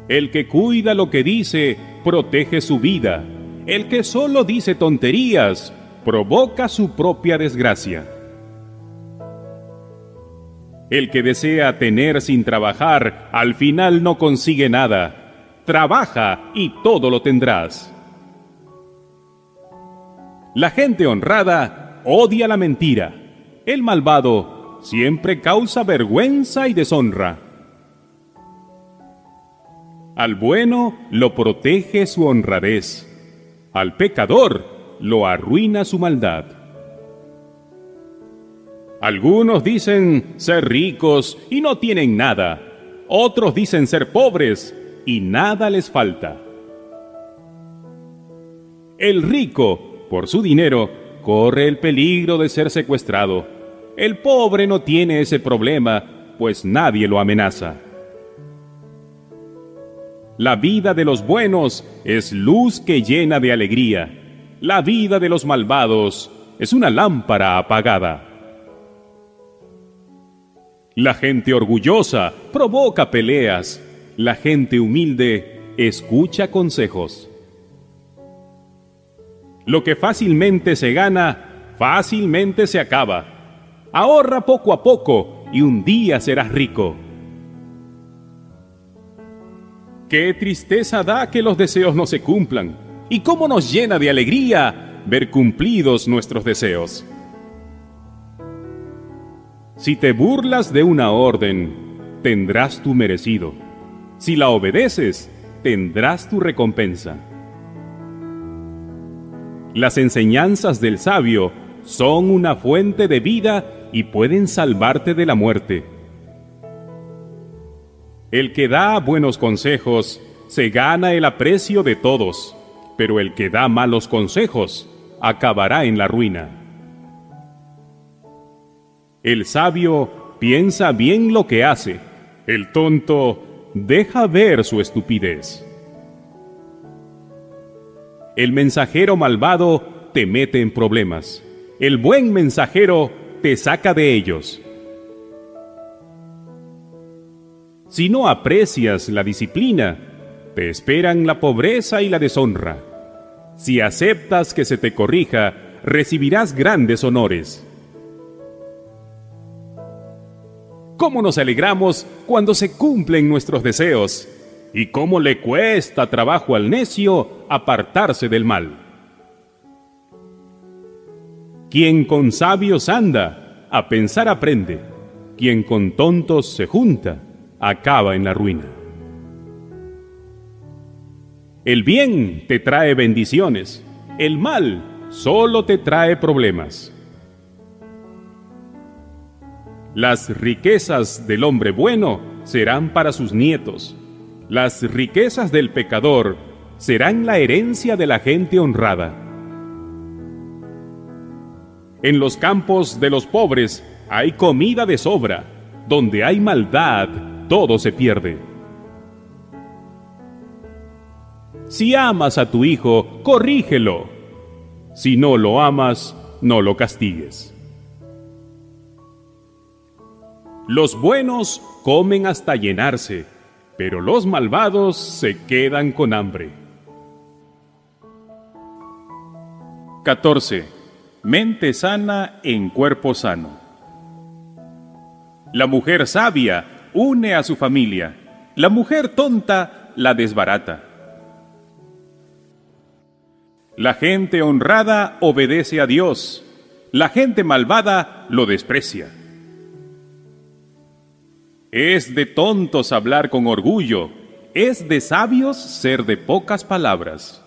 El que cuida lo que dice protege su vida. El que solo dice tonterías provoca su propia desgracia. El que desea tener sin trabajar, al final no consigue nada. Trabaja y todo lo tendrás. La gente honrada odia la mentira. El malvado siempre causa vergüenza y deshonra. Al bueno lo protege su honradez. Al pecador lo arruina su maldad. Algunos dicen ser ricos y no tienen nada. Otros dicen ser pobres y nada les falta. El rico, por su dinero, corre el peligro de ser secuestrado. El pobre no tiene ese problema, pues nadie lo amenaza. La vida de los buenos es luz que llena de alegría. La vida de los malvados es una lámpara apagada. La gente orgullosa provoca peleas. La gente humilde escucha consejos. Lo que fácilmente se gana, fácilmente se acaba. Ahorra poco a poco y un día serás rico. Qué tristeza da que los deseos no se cumplan. Y cómo nos llena de alegría ver cumplidos nuestros deseos. Si te burlas de una orden, tendrás tu merecido. Si la obedeces, tendrás tu recompensa. Las enseñanzas del sabio son una fuente de vida y pueden salvarte de la muerte. El que da buenos consejos se gana el aprecio de todos, pero el que da malos consejos acabará en la ruina. El sabio piensa bien lo que hace, el tonto deja ver su estupidez. El mensajero malvado te mete en problemas. El buen mensajero te saca de ellos. Si no aprecias la disciplina, te esperan la pobreza y la deshonra. Si aceptas que se te corrija, recibirás grandes honores. ¿Cómo nos alegramos cuando se cumplen nuestros deseos? y cómo le cuesta trabajo al necio apartarse del mal. Quien con sabios anda, a pensar aprende. Quien con tontos se junta, acaba en la ruina. El bien te trae bendiciones, el mal solo te trae problemas. Las riquezas del hombre bueno serán para sus nietos, las riquezas del pecador serán la herencia de la gente honrada. En los campos de los pobres hay comida de sobra. Donde hay maldad, todo se pierde. Si amas a tu hijo, corrígelo. Si no lo amas, no lo castigues. Los buenos comen hasta llenarse pero los malvados se quedan con hambre. 14. Mente sana en cuerpo sano. La mujer sabia une a su familia. La mujer tonta la desbarata. La gente honrada obedece a Dios. La gente malvada lo desprecia. Es de tontos hablar con orgullo, es de sabios ser de pocas palabras.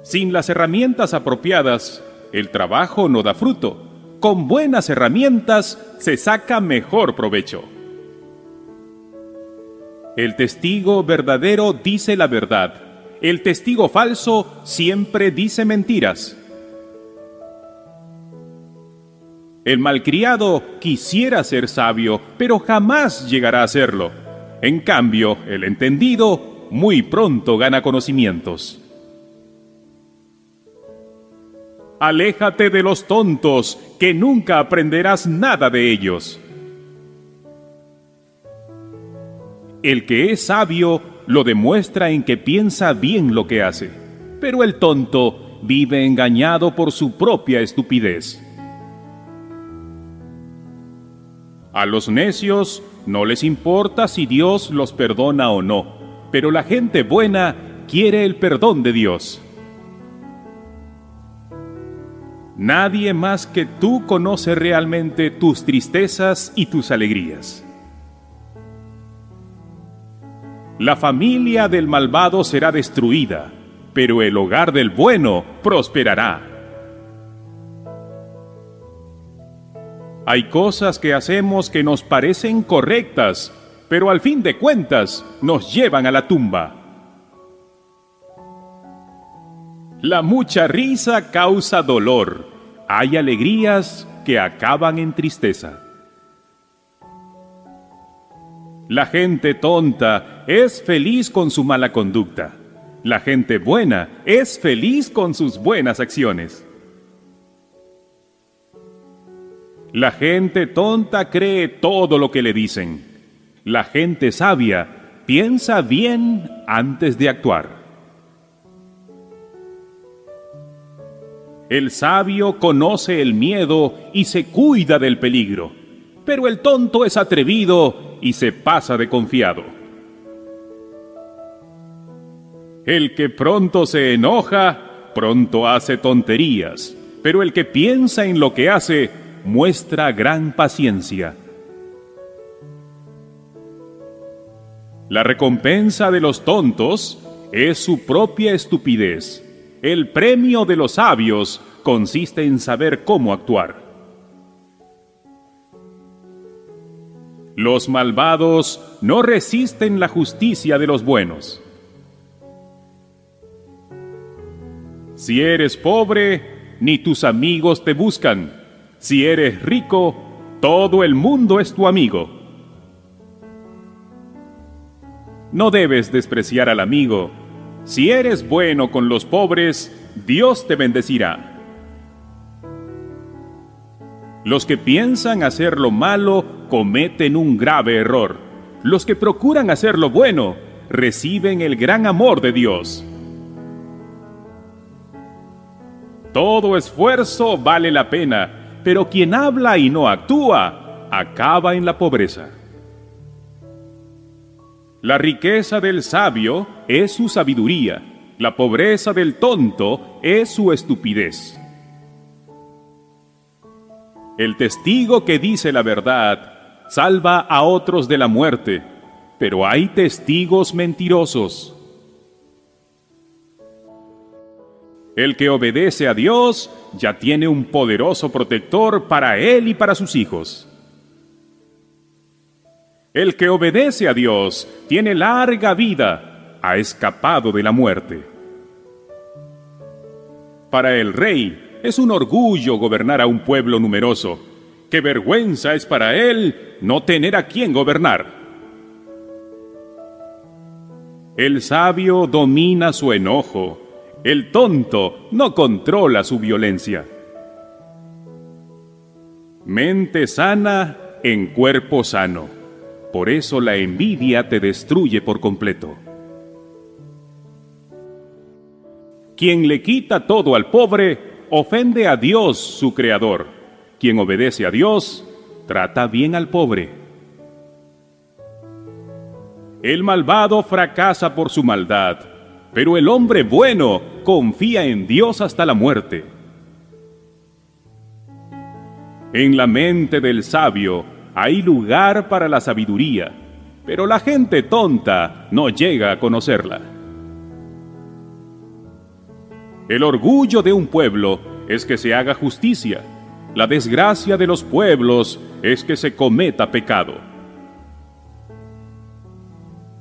Sin las herramientas apropiadas, el trabajo no da fruto. Con buenas herramientas se saca mejor provecho. El testigo verdadero dice la verdad. El testigo falso siempre dice mentiras. El malcriado quisiera ser sabio, pero jamás llegará a serlo. En cambio, el entendido muy pronto gana conocimientos. Aléjate de los tontos, que nunca aprenderás nada de ellos. El que es sabio lo demuestra en que piensa bien lo que hace, pero el tonto vive engañado por su propia estupidez. A los necios no les importa si Dios los perdona o no, pero la gente buena quiere el perdón de Dios. Nadie más que tú conoce realmente tus tristezas y tus alegrías. La familia del malvado será destruida, pero el hogar del bueno prosperará. Hay cosas que hacemos que nos parecen correctas, pero al fin de cuentas nos llevan a la tumba. La mucha risa causa dolor. Hay alegrías que acaban en tristeza. La gente tonta es feliz con su mala conducta. La gente buena es feliz con sus buenas acciones. La gente tonta cree todo lo que le dicen. La gente sabia piensa bien antes de actuar. El sabio conoce el miedo y se cuida del peligro, pero el tonto es atrevido y se pasa de confiado. El que pronto se enoja, pronto hace tonterías, pero el que piensa en lo que hace, muestra gran paciencia. La recompensa de los tontos es su propia estupidez el premio de los sabios consiste en saber cómo actuar. Los malvados no resisten la justicia de los buenos. Si eres pobre, ni tus amigos te buscan. Si eres rico, todo el mundo es tu amigo. No debes despreciar al amigo, si eres bueno con los pobres, Dios te bendecirá. Los que piensan hacer lo malo cometen un grave error. Los que procuran hacer lo bueno reciben el gran amor de Dios. Todo esfuerzo vale la pena, pero quien habla y no actúa acaba en la pobreza. La riqueza del sabio es su sabiduría, la pobreza del tonto es su estupidez. El testigo que dice la verdad salva a otros de la muerte, pero hay testigos mentirosos. El que obedece a Dios ya tiene un poderoso protector para él y para sus hijos. El que obedece a Dios tiene larga vida, ha escapado de la muerte. Para el rey es un orgullo gobernar a un pueblo numeroso. Qué vergüenza es para él no tener a quien gobernar. El sabio domina su enojo, el tonto no controla su violencia. Mente sana en cuerpo sano. Por eso la envidia te destruye por completo. Quien le quita todo al pobre, ofende a Dios su Creador. Quien obedece a Dios, trata bien al pobre. El malvado fracasa por su maldad, pero el hombre bueno confía en Dios hasta la muerte. En la mente del sabio hay lugar para la sabiduría, pero la gente tonta no llega a conocerla. El orgullo de un pueblo es que se haga justicia. La desgracia de los pueblos es que se cometa pecado.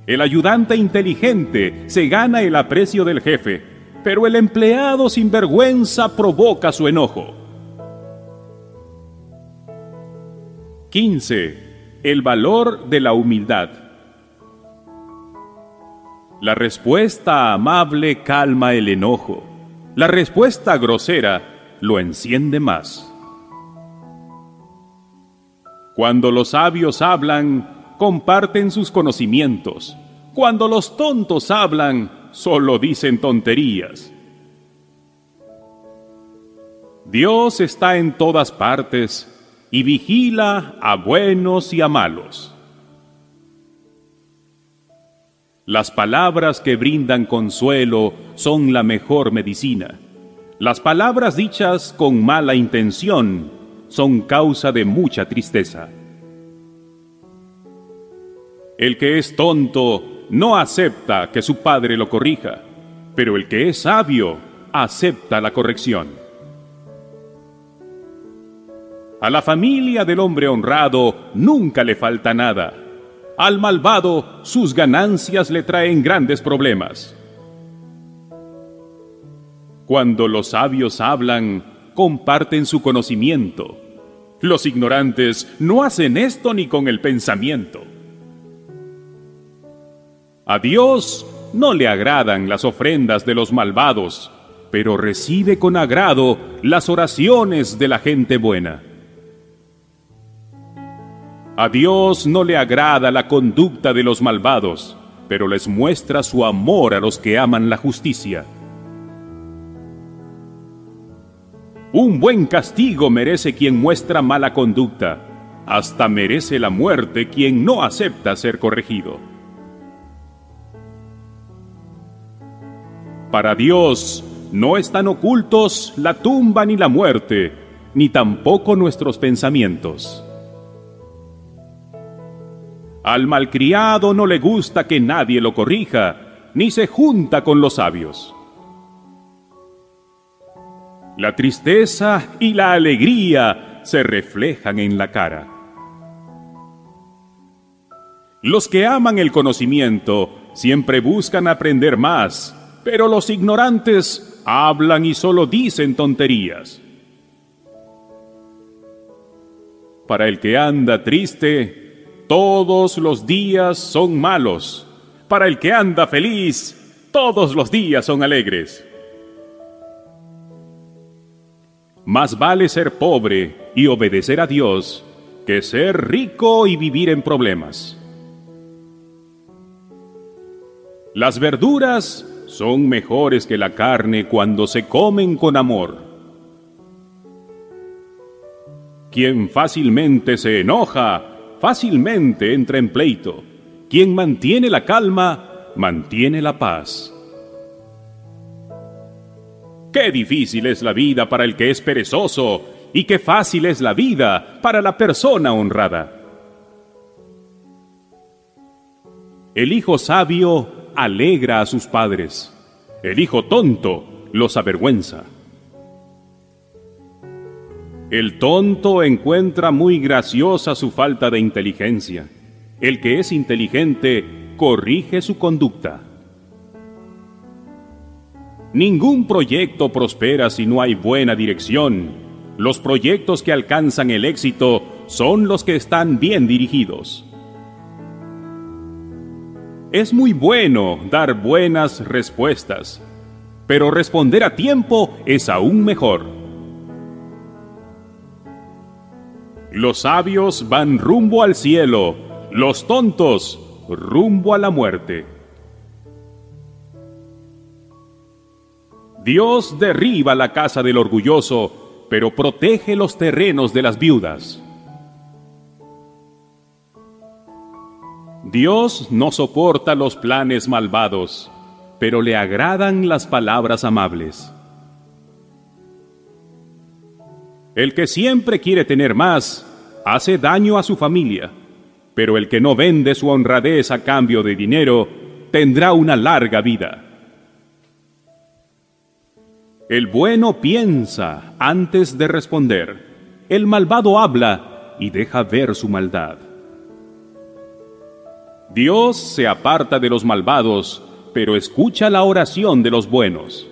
El ayudante inteligente se gana el aprecio del jefe, pero el empleado sin vergüenza provoca su enojo. 15. El valor de la humildad. La respuesta amable calma el enojo. La respuesta grosera lo enciende más. Cuando los sabios hablan, comparten sus conocimientos. Cuando los tontos hablan, solo dicen tonterías. Dios está en todas partes y vigila a buenos y a malos. Las palabras que brindan consuelo son la mejor medicina. Las palabras dichas con mala intención son causa de mucha tristeza. El que es tonto no acepta que su padre lo corrija, pero el que es sabio acepta la corrección. A la familia del hombre honrado nunca le falta nada. Al malvado sus ganancias le traen grandes problemas. Cuando los sabios hablan, comparten su conocimiento. Los ignorantes no hacen esto ni con el pensamiento. A Dios no le agradan las ofrendas de los malvados, pero recibe con agrado las oraciones de la gente buena. A Dios no le agrada la conducta de los malvados, pero les muestra su amor a los que aman la justicia. Un buen castigo merece quien muestra mala conducta, hasta merece la muerte quien no acepta ser corregido. Para Dios no están ocultos la tumba ni la muerte, ni tampoco nuestros pensamientos. Al malcriado no le gusta que nadie lo corrija, ni se junta con los sabios. La tristeza y la alegría se reflejan en la cara. Los que aman el conocimiento siempre buscan aprender más, pero los ignorantes hablan y solo dicen tonterías. Para el que anda triste, todos los días son malos. Para el que anda feliz, todos los días son alegres. Más vale ser pobre y obedecer a Dios que ser rico y vivir en problemas. Las verduras son mejores que la carne cuando se comen con amor. Quien fácilmente se enoja, fácilmente entra en pleito. Quien mantiene la calma, mantiene la paz. Qué difícil es la vida para el que es perezoso y qué fácil es la vida para la persona honrada. El hijo sabio alegra a sus padres, el hijo tonto los avergüenza. El tonto encuentra muy graciosa su falta de inteligencia. El que es inteligente corrige su conducta. Ningún proyecto prospera si no hay buena dirección. Los proyectos que alcanzan el éxito son los que están bien dirigidos. Es muy bueno dar buenas respuestas, pero responder a tiempo es aún mejor. Los sabios van rumbo al cielo, los tontos rumbo a la muerte. Dios derriba la casa del orgulloso, pero protege los terrenos de las viudas. Dios no soporta los planes malvados, pero le agradan las palabras amables. El que siempre quiere tener más, hace daño a su familia, pero el que no vende su honradez a cambio de dinero, tendrá una larga vida. El bueno piensa antes de responder. El malvado habla y deja ver su maldad. Dios se aparta de los malvados, pero escucha la oración de los buenos.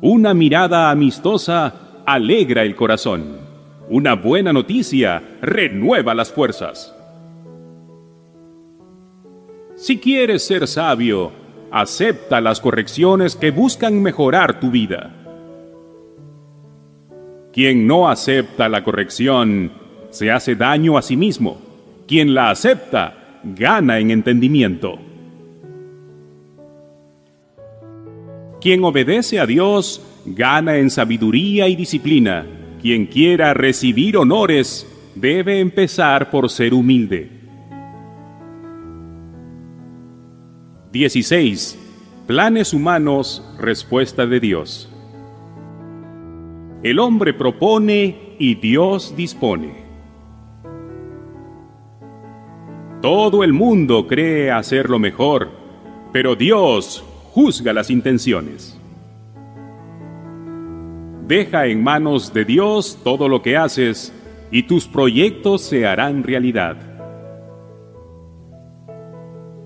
Una mirada amistosa alegra el corazón. Una buena noticia renueva las fuerzas. Si quieres ser sabio, acepta las correcciones que buscan mejorar tu vida. Quien no acepta la corrección se hace daño a sí mismo. Quien la acepta gana en entendimiento. Quien obedece a Dios gana en sabiduría y disciplina. Quien quiera recibir honores debe empezar por ser humilde. 16. Planes humanos, respuesta de Dios. El hombre propone y Dios dispone. Todo el mundo cree hacer lo mejor, pero Dios juzga las intenciones. Deja en manos de Dios todo lo que haces y tus proyectos se harán realidad.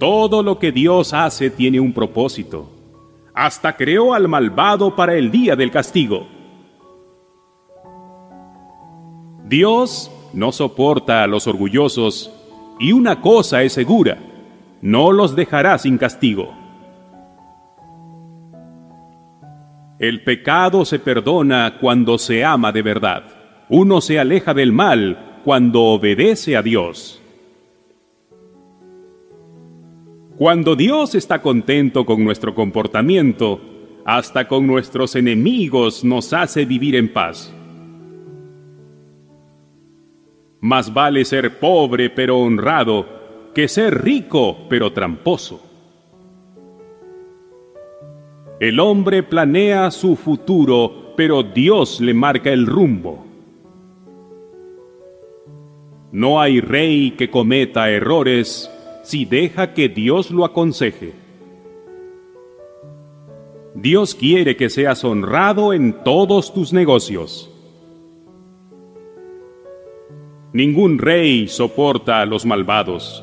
Todo lo que Dios hace tiene un propósito. Hasta creó al malvado para el día del castigo. Dios no soporta a los orgullosos y una cosa es segura, no los dejará sin castigo. El pecado se perdona cuando se ama de verdad. Uno se aleja del mal cuando obedece a Dios. Cuando Dios está contento con nuestro comportamiento, hasta con nuestros enemigos nos hace vivir en paz. Más vale ser pobre pero honrado que ser rico pero tramposo. El hombre planea su futuro, pero Dios le marca el rumbo. No hay rey que cometa errores si deja que Dios lo aconseje. Dios quiere que seas honrado en todos tus negocios. Ningún rey soporta a los malvados.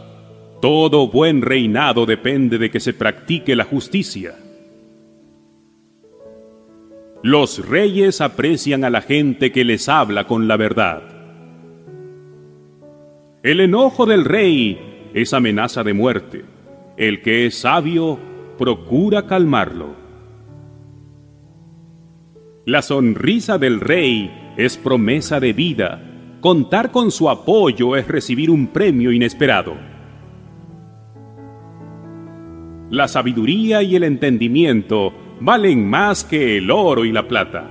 Todo buen reinado depende de que se practique la justicia. Los reyes aprecian a la gente que les habla con la verdad. El enojo del rey es amenaza de muerte. El que es sabio procura calmarlo. La sonrisa del rey es promesa de vida. Contar con su apoyo es recibir un premio inesperado. La sabiduría y el entendimiento valen más que el oro y la plata.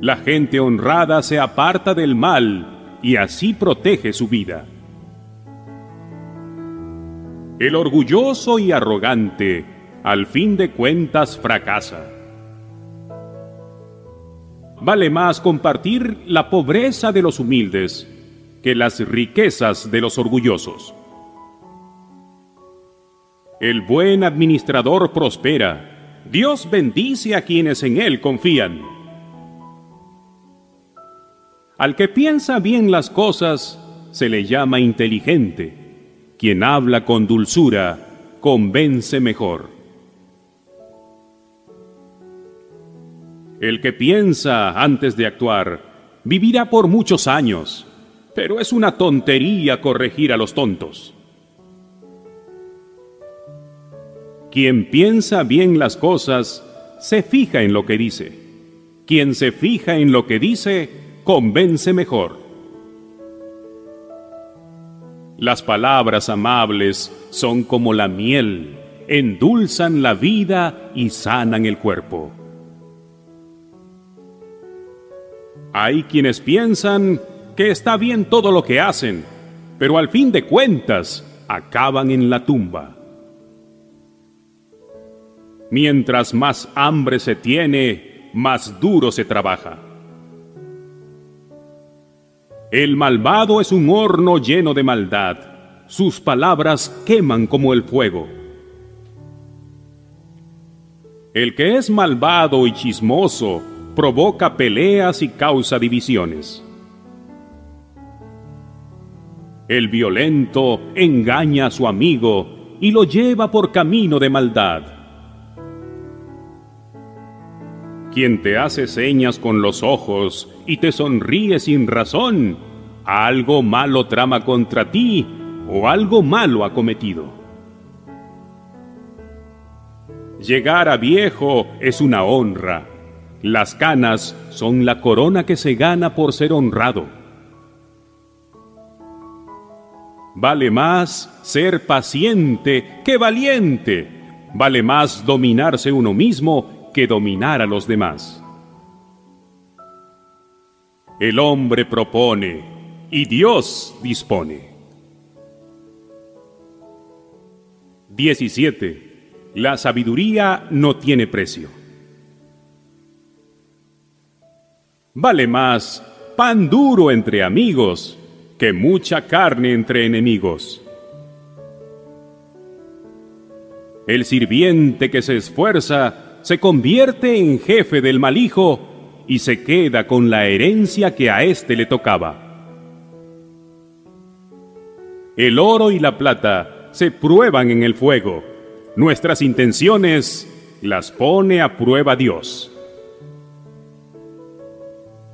La gente honrada se aparta del mal y así protege su vida. El orgulloso y arrogante al fin de cuentas fracasa. Vale más compartir la pobreza de los humildes que las riquezas de los orgullosos. El buen administrador prospera. Dios bendice a quienes en Él confían. Al que piensa bien las cosas se le llama inteligente. Quien habla con dulzura convence mejor. El que piensa antes de actuar vivirá por muchos años, pero es una tontería corregir a los tontos. Quien piensa bien las cosas, se fija en lo que dice. Quien se fija en lo que dice, convence mejor. Las palabras amables son como la miel, endulzan la vida y sanan el cuerpo. Hay quienes piensan que está bien todo lo que hacen, pero al fin de cuentas acaban en la tumba. Mientras más hambre se tiene, más duro se trabaja. El malvado es un horno lleno de maldad. Sus palabras queman como el fuego. El que es malvado y chismoso provoca peleas y causa divisiones. El violento engaña a su amigo y lo lleva por camino de maldad. quien te hace señas con los ojos y te sonríe sin razón, algo malo trama contra ti o algo malo ha cometido. Llegar a viejo es una honra. Las canas son la corona que se gana por ser honrado. Vale más ser paciente que valiente. Vale más dominarse uno mismo que dominar a los demás. El hombre propone y Dios dispone. 17. La sabiduría no tiene precio. Vale más pan duro entre amigos que mucha carne entre enemigos. El sirviente que se esfuerza se convierte en jefe del mal hijo y se queda con la herencia que a éste le tocaba. El oro y la plata se prueban en el fuego. Nuestras intenciones las pone a prueba Dios.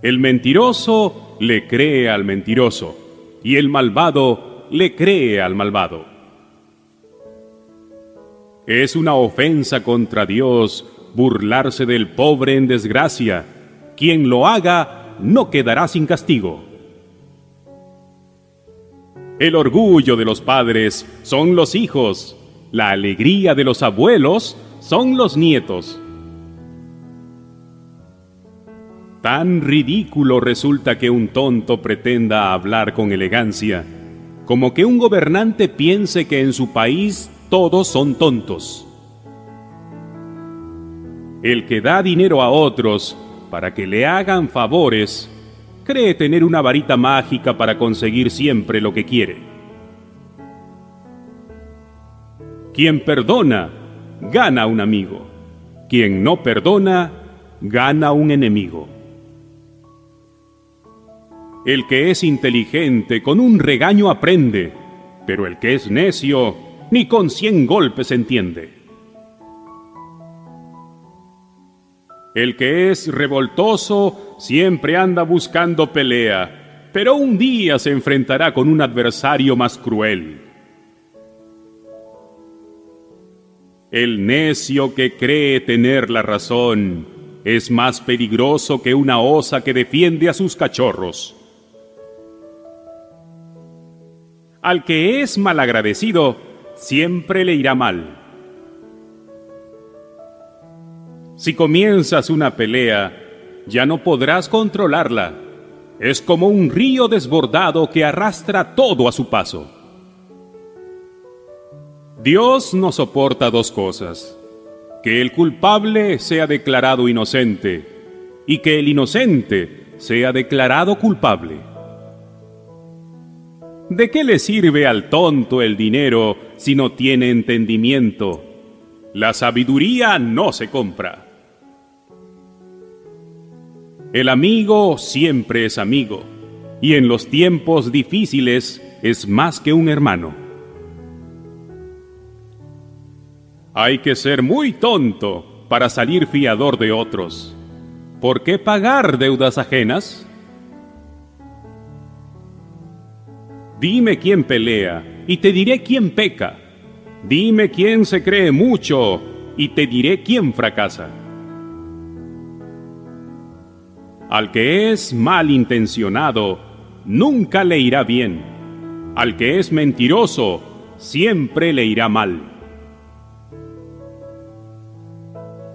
El mentiroso le cree al mentiroso y el malvado le cree al malvado. Es una ofensa contra Dios burlarse del pobre en desgracia. Quien lo haga no quedará sin castigo. El orgullo de los padres son los hijos, la alegría de los abuelos son los nietos. Tan ridículo resulta que un tonto pretenda hablar con elegancia, como que un gobernante piense que en su país todos son tontos. El que da dinero a otros para que le hagan favores, cree tener una varita mágica para conseguir siempre lo que quiere. Quien perdona, gana un amigo. Quien no perdona, gana un enemigo. El que es inteligente con un regaño aprende, pero el que es necio ni con cien golpes entiende. El que es revoltoso siempre anda buscando pelea, pero un día se enfrentará con un adversario más cruel. El necio que cree tener la razón es más peligroso que una osa que defiende a sus cachorros. Al que es malagradecido, siempre le irá mal. Si comienzas una pelea, ya no podrás controlarla. Es como un río desbordado que arrastra todo a su paso. Dios no soporta dos cosas. Que el culpable sea declarado inocente y que el inocente sea declarado culpable. ¿De qué le sirve al tonto el dinero si no tiene entendimiento? La sabiduría no se compra. El amigo siempre es amigo, y en los tiempos difíciles es más que un hermano. Hay que ser muy tonto para salir fiador de otros. ¿Por qué pagar deudas ajenas? Dime quién pelea y te diré quién peca. Dime quién se cree mucho y te diré quién fracasa. Al que es malintencionado, nunca le irá bien. Al que es mentiroso, siempre le irá mal.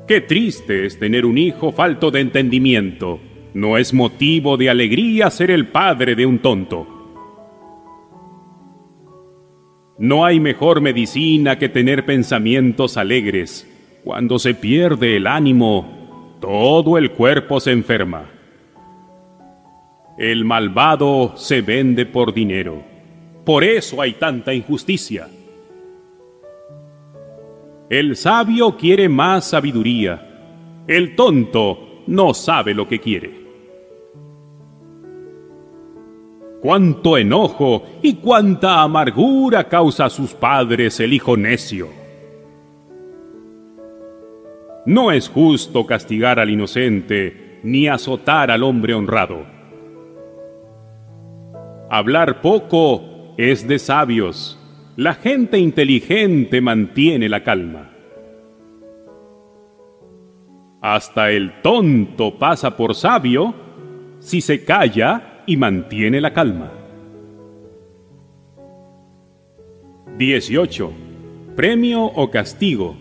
Qué triste es tener un hijo falto de entendimiento. No es motivo de alegría ser el padre de un tonto. No hay mejor medicina que tener pensamientos alegres. Cuando se pierde el ánimo, todo el cuerpo se enferma. El malvado se vende por dinero. Por eso hay tanta injusticia. El sabio quiere más sabiduría. El tonto no sabe lo que quiere. Cuánto enojo y cuánta amargura causa a sus padres el hijo necio. No es justo castigar al inocente ni azotar al hombre honrado. Hablar poco es de sabios. La gente inteligente mantiene la calma. Hasta el tonto pasa por sabio si se calla y mantiene la calma. 18. Premio o castigo.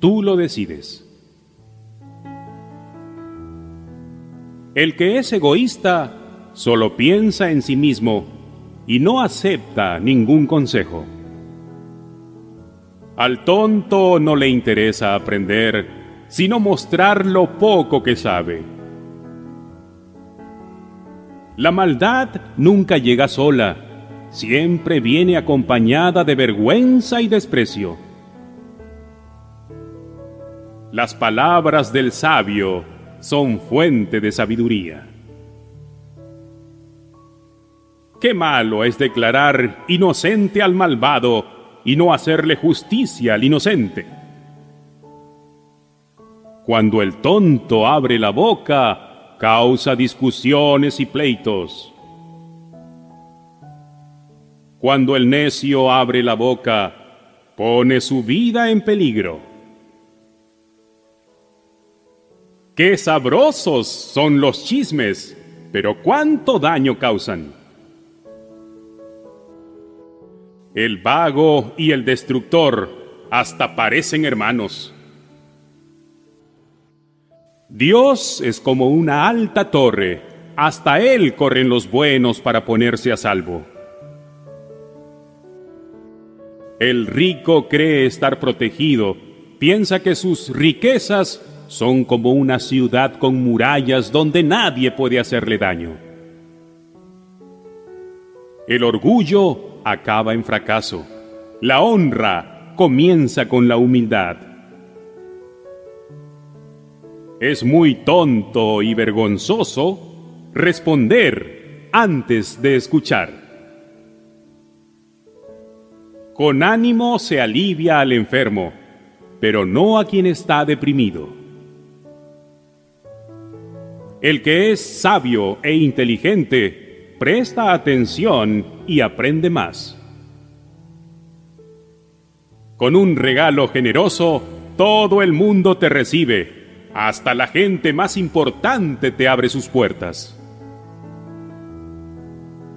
Tú lo decides. El que es egoísta solo piensa en sí mismo y no acepta ningún consejo. Al tonto no le interesa aprender, sino mostrar lo poco que sabe. La maldad nunca llega sola, siempre viene acompañada de vergüenza y desprecio. Las palabras del sabio son fuente de sabiduría. Qué malo es declarar inocente al malvado y no hacerle justicia al inocente. Cuando el tonto abre la boca, causa discusiones y pleitos. Cuando el necio abre la boca, pone su vida en peligro. Qué sabrosos son los chismes, pero cuánto daño causan. El vago y el destructor hasta parecen hermanos. Dios es como una alta torre, hasta Él corren los buenos para ponerse a salvo. El rico cree estar protegido, piensa que sus riquezas son como una ciudad con murallas donde nadie puede hacerle daño. El orgullo acaba en fracaso. La honra comienza con la humildad. Es muy tonto y vergonzoso responder antes de escuchar. Con ánimo se alivia al enfermo, pero no a quien está deprimido. El que es sabio e inteligente presta atención y aprende más. Con un regalo generoso, todo el mundo te recibe. Hasta la gente más importante te abre sus puertas.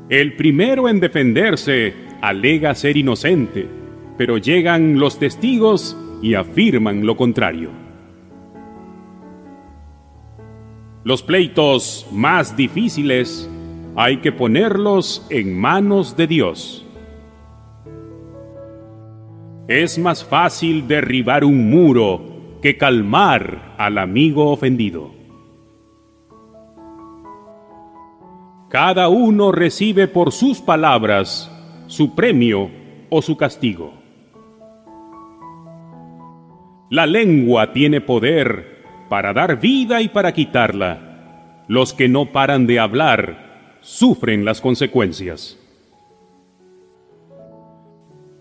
El primero en defenderse alega ser inocente, pero llegan los testigos y afirman lo contrario. Los pleitos más difíciles hay que ponerlos en manos de Dios. Es más fácil derribar un muro que calmar al amigo ofendido. Cada uno recibe por sus palabras su premio o su castigo. La lengua tiene poder para dar vida y para quitarla. Los que no paran de hablar sufren las consecuencias.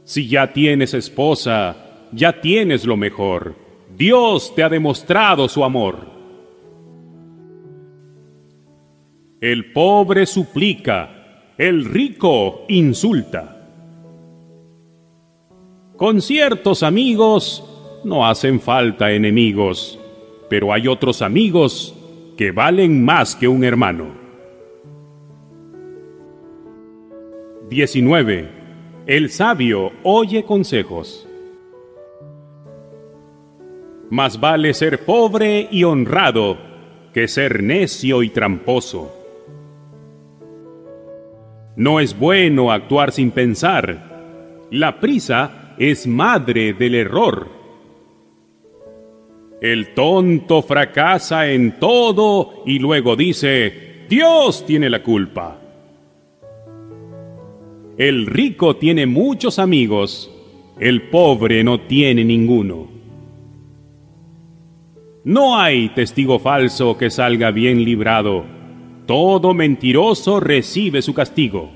Si ya tienes esposa, ya tienes lo mejor. Dios te ha demostrado su amor. El pobre suplica, el rico insulta. Con ciertos amigos no hacen falta enemigos, pero hay otros amigos que valen más que un hermano. 19. El sabio oye consejos. Más vale ser pobre y honrado que ser necio y tramposo. No es bueno actuar sin pensar. La prisa es madre del error. El tonto fracasa en todo y luego dice, Dios tiene la culpa. El rico tiene muchos amigos, el pobre no tiene ninguno. No hay testigo falso que salga bien librado. Todo mentiroso recibe su castigo.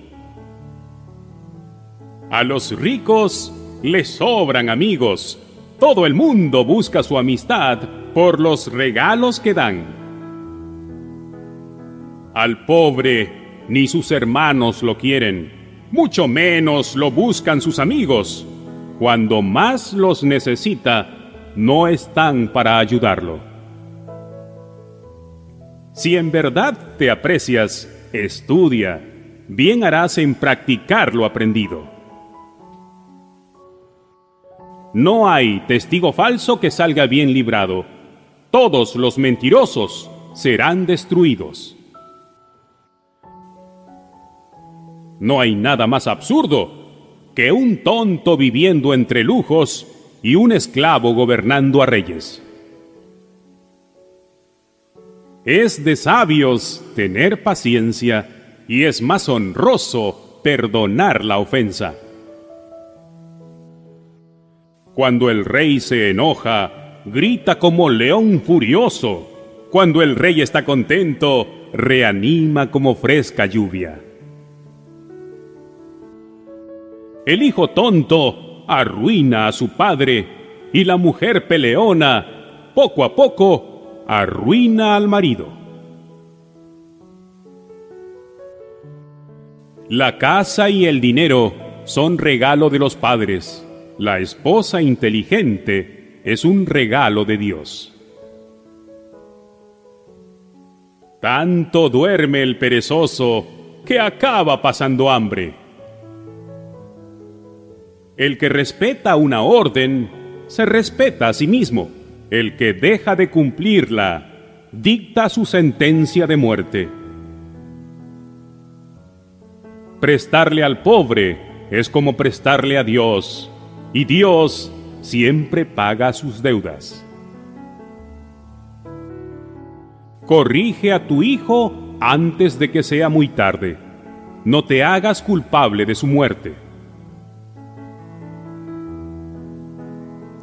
A los ricos les sobran amigos. Todo el mundo busca su amistad por los regalos que dan. Al pobre ni sus hermanos lo quieren mucho menos lo buscan sus amigos. Cuando más los necesita, no están para ayudarlo. Si en verdad te aprecias, estudia, bien harás en practicar lo aprendido. No hay testigo falso que salga bien librado. Todos los mentirosos serán destruidos. No hay nada más absurdo que un tonto viviendo entre lujos y un esclavo gobernando a reyes. Es de sabios tener paciencia y es más honroso perdonar la ofensa. Cuando el rey se enoja, grita como león furioso. Cuando el rey está contento, reanima como fresca lluvia. El hijo tonto arruina a su padre y la mujer peleona, poco a poco, arruina al marido. La casa y el dinero son regalo de los padres. La esposa inteligente es un regalo de Dios. Tanto duerme el perezoso que acaba pasando hambre. El que respeta una orden, se respeta a sí mismo. El que deja de cumplirla, dicta su sentencia de muerte. Prestarle al pobre es como prestarle a Dios, y Dios siempre paga sus deudas. Corrige a tu hijo antes de que sea muy tarde. No te hagas culpable de su muerte.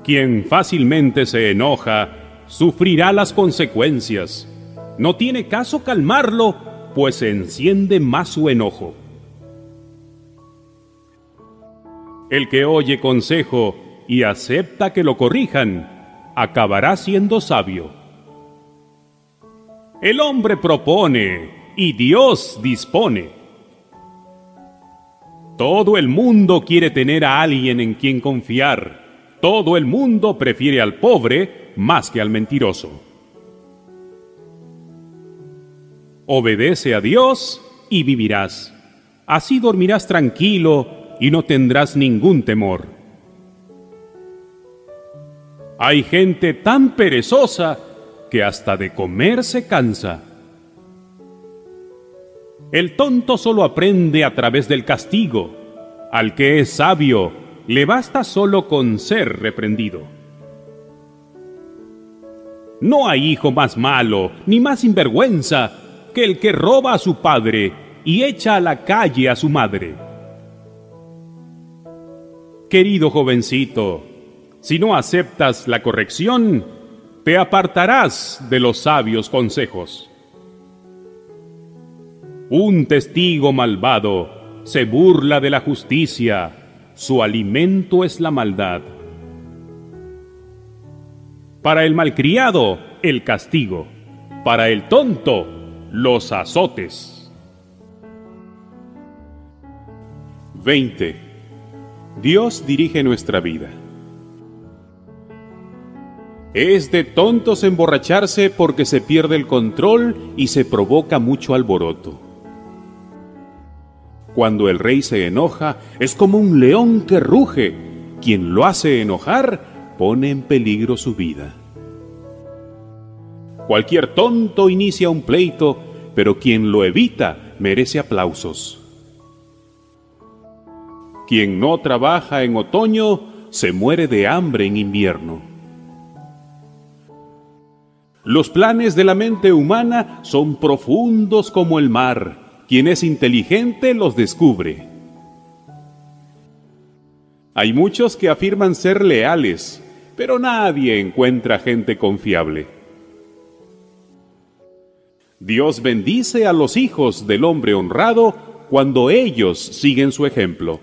Quien fácilmente se enoja, sufrirá las consecuencias. No tiene caso calmarlo, pues enciende más su enojo. El que oye consejo y acepta que lo corrijan, acabará siendo sabio. El hombre propone y Dios dispone. Todo el mundo quiere tener a alguien en quien confiar. Todo el mundo prefiere al pobre más que al mentiroso. Obedece a Dios y vivirás. Así dormirás tranquilo y no tendrás ningún temor. Hay gente tan perezosa que hasta de comer se cansa. El tonto solo aprende a través del castigo. Al que es sabio, le basta solo con ser reprendido. No hay hijo más malo ni más sinvergüenza que el que roba a su padre y echa a la calle a su madre. Querido jovencito, si no aceptas la corrección, te apartarás de los sabios consejos. Un testigo malvado se burla de la justicia su alimento es la maldad. Para el malcriado, el castigo. Para el tonto, los azotes. 20. Dios dirige nuestra vida. Es de tontos emborracharse porque se pierde el control y se provoca mucho alboroto. Cuando el rey se enoja, es como un león que ruge. Quien lo hace enojar pone en peligro su vida. Cualquier tonto inicia un pleito, pero quien lo evita merece aplausos. Quien no trabaja en otoño se muere de hambre en invierno. Los planes de la mente humana son profundos como el mar quien es inteligente los descubre. Hay muchos que afirman ser leales, pero nadie encuentra gente confiable. Dios bendice a los hijos del hombre honrado cuando ellos siguen su ejemplo.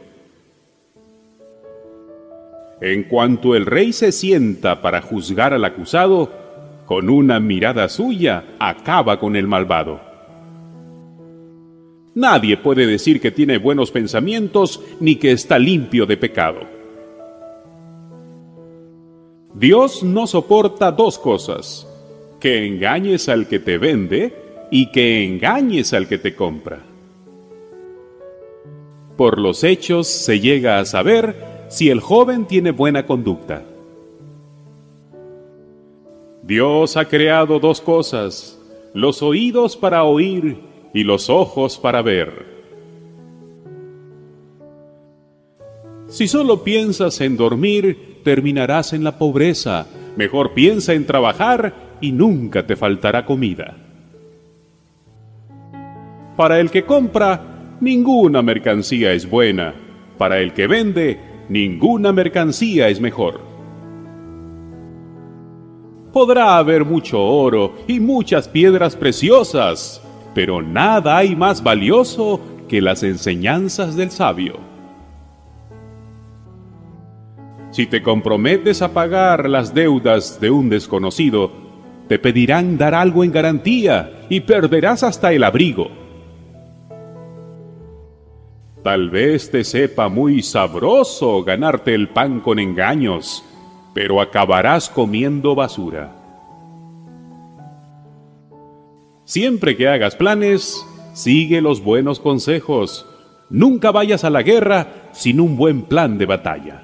En cuanto el rey se sienta para juzgar al acusado, con una mirada suya acaba con el malvado. Nadie puede decir que tiene buenos pensamientos ni que está limpio de pecado. Dios no soporta dos cosas, que engañes al que te vende y que engañes al que te compra. Por los hechos se llega a saber si el joven tiene buena conducta. Dios ha creado dos cosas, los oídos para oír y los ojos para ver. Si solo piensas en dormir, terminarás en la pobreza. Mejor piensa en trabajar y nunca te faltará comida. Para el que compra, ninguna mercancía es buena. Para el que vende, ninguna mercancía es mejor. Podrá haber mucho oro y muchas piedras preciosas, pero nada hay más valioso que las enseñanzas del sabio. Si te comprometes a pagar las deudas de un desconocido, te pedirán dar algo en garantía y perderás hasta el abrigo. Tal vez te sepa muy sabroso ganarte el pan con engaños, pero acabarás comiendo basura. Siempre que hagas planes, sigue los buenos consejos. Nunca vayas a la guerra sin un buen plan de batalla.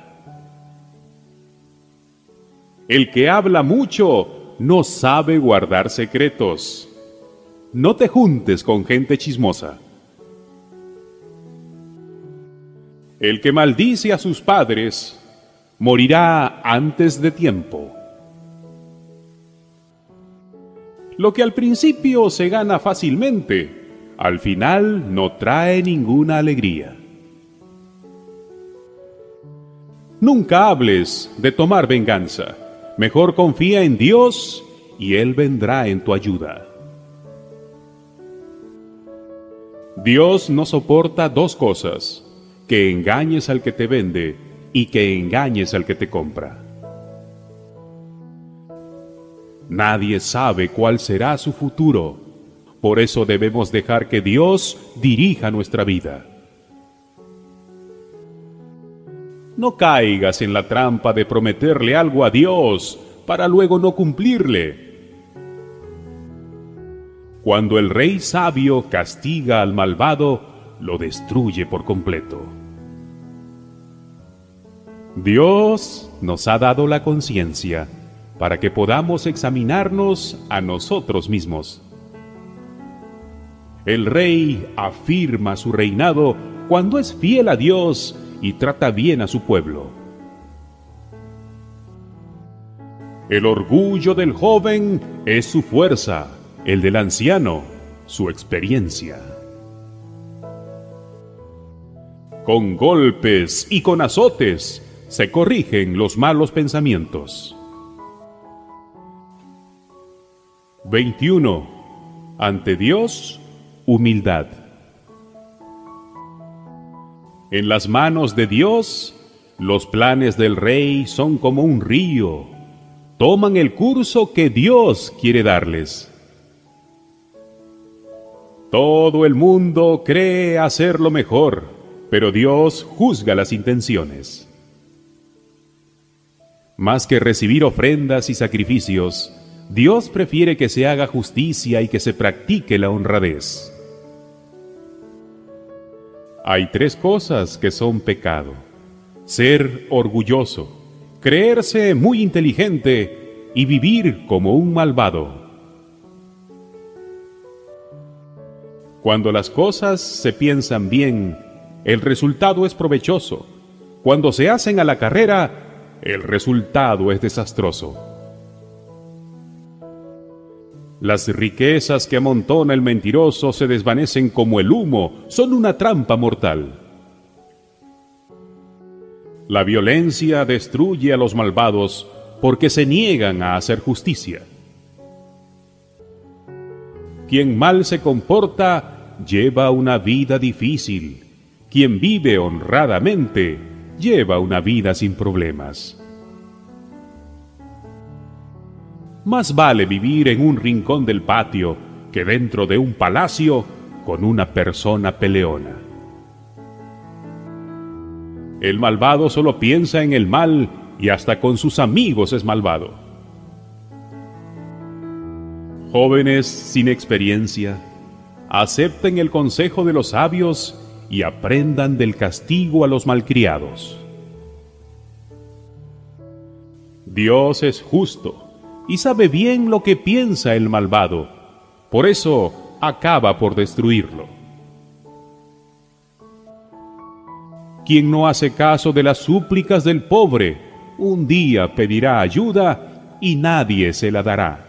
El que habla mucho no sabe guardar secretos. No te juntes con gente chismosa. El que maldice a sus padres morirá antes de tiempo. Lo que al principio se gana fácilmente, al final no trae ninguna alegría. Nunca hables de tomar venganza. Mejor confía en Dios y Él vendrá en tu ayuda. Dios no soporta dos cosas que engañes al que te vende y que engañes al que te compra. Nadie sabe cuál será su futuro, por eso debemos dejar que Dios dirija nuestra vida. No caigas en la trampa de prometerle algo a Dios para luego no cumplirle. Cuando el rey sabio castiga al malvado, lo destruye por completo. Dios nos ha dado la conciencia para que podamos examinarnos a nosotros mismos. El rey afirma su reinado cuando es fiel a Dios y trata bien a su pueblo. El orgullo del joven es su fuerza, el del anciano su experiencia. Con golpes y con azotes se corrigen los malos pensamientos. 21. Ante Dios, humildad. En las manos de Dios, los planes del rey son como un río. Toman el curso que Dios quiere darles. Todo el mundo cree hacerlo mejor, pero Dios juzga las intenciones. Más que recibir ofrendas y sacrificios, Dios prefiere que se haga justicia y que se practique la honradez. Hay tres cosas que son pecado. Ser orgulloso, creerse muy inteligente y vivir como un malvado. Cuando las cosas se piensan bien, el resultado es provechoso. Cuando se hacen a la carrera, el resultado es desastroso. Las riquezas que amontona el mentiroso se desvanecen como el humo, son una trampa mortal. La violencia destruye a los malvados porque se niegan a hacer justicia. Quien mal se comporta lleva una vida difícil. Quien vive honradamente lleva una vida sin problemas. Más vale vivir en un rincón del patio que dentro de un palacio con una persona peleona. El malvado solo piensa en el mal y hasta con sus amigos es malvado. Jóvenes sin experiencia, acepten el consejo de los sabios y aprendan del castigo a los malcriados. Dios es justo y sabe bien lo que piensa el malvado, por eso acaba por destruirlo. Quien no hace caso de las súplicas del pobre, un día pedirá ayuda y nadie se la dará.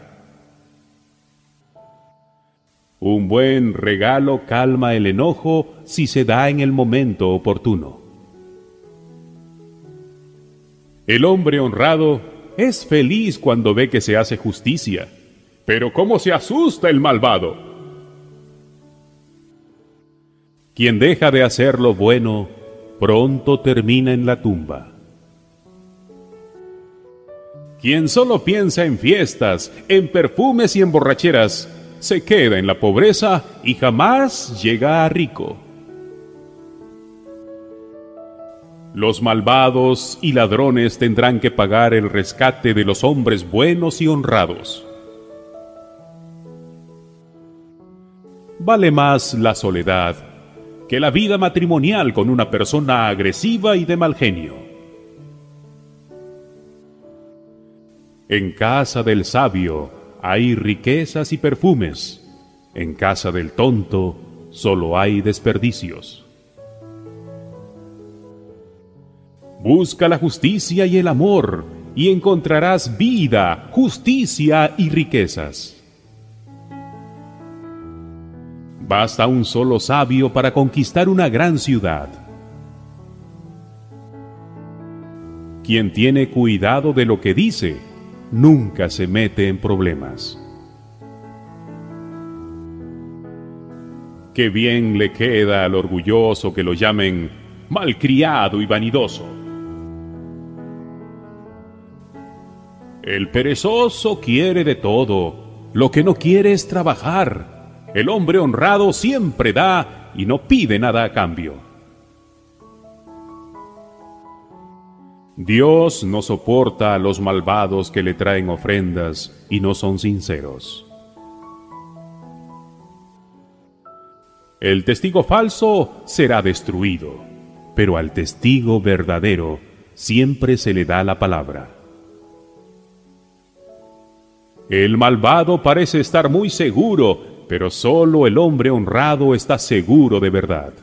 Un buen regalo calma el enojo si se da en el momento oportuno. El hombre honrado es feliz cuando ve que se hace justicia, pero ¿cómo se asusta el malvado? Quien deja de hacer lo bueno, pronto termina en la tumba. Quien solo piensa en fiestas, en perfumes y en borracheras, se queda en la pobreza y jamás llega a rico. Los malvados y ladrones tendrán que pagar el rescate de los hombres buenos y honrados. Vale más la soledad que la vida matrimonial con una persona agresiva y de mal genio. En casa del sabio hay riquezas y perfumes. En casa del tonto solo hay desperdicios. Busca la justicia y el amor, y encontrarás vida, justicia y riquezas. Basta un solo sabio para conquistar una gran ciudad. Quien tiene cuidado de lo que dice, nunca se mete en problemas. Qué bien le queda al orgulloso que lo llamen malcriado y vanidoso. El perezoso quiere de todo, lo que no quiere es trabajar. El hombre honrado siempre da y no pide nada a cambio. Dios no soporta a los malvados que le traen ofrendas y no son sinceros. El testigo falso será destruido, pero al testigo verdadero siempre se le da la palabra. El malvado parece estar muy seguro, pero solo el hombre honrado está seguro de verdad.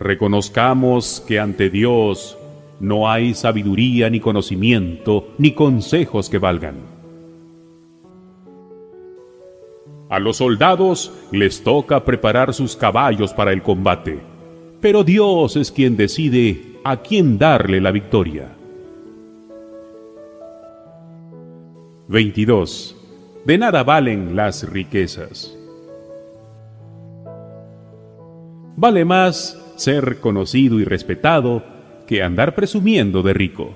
Reconozcamos que ante Dios no hay sabiduría ni conocimiento ni consejos que valgan. A los soldados les toca preparar sus caballos para el combate, pero Dios es quien decide a quién darle la victoria. 22. De nada valen las riquezas. Vale más ser conocido y respetado que andar presumiendo de rico.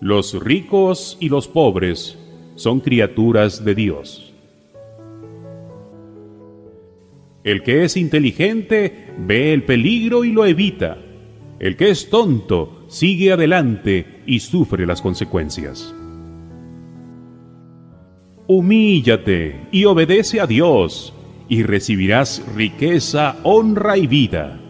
Los ricos y los pobres son criaturas de Dios. El que es inteligente ve el peligro y lo evita. El que es tonto sigue adelante y sufre las consecuencias. Humíllate y obedece a Dios y recibirás riqueza, honra y vida.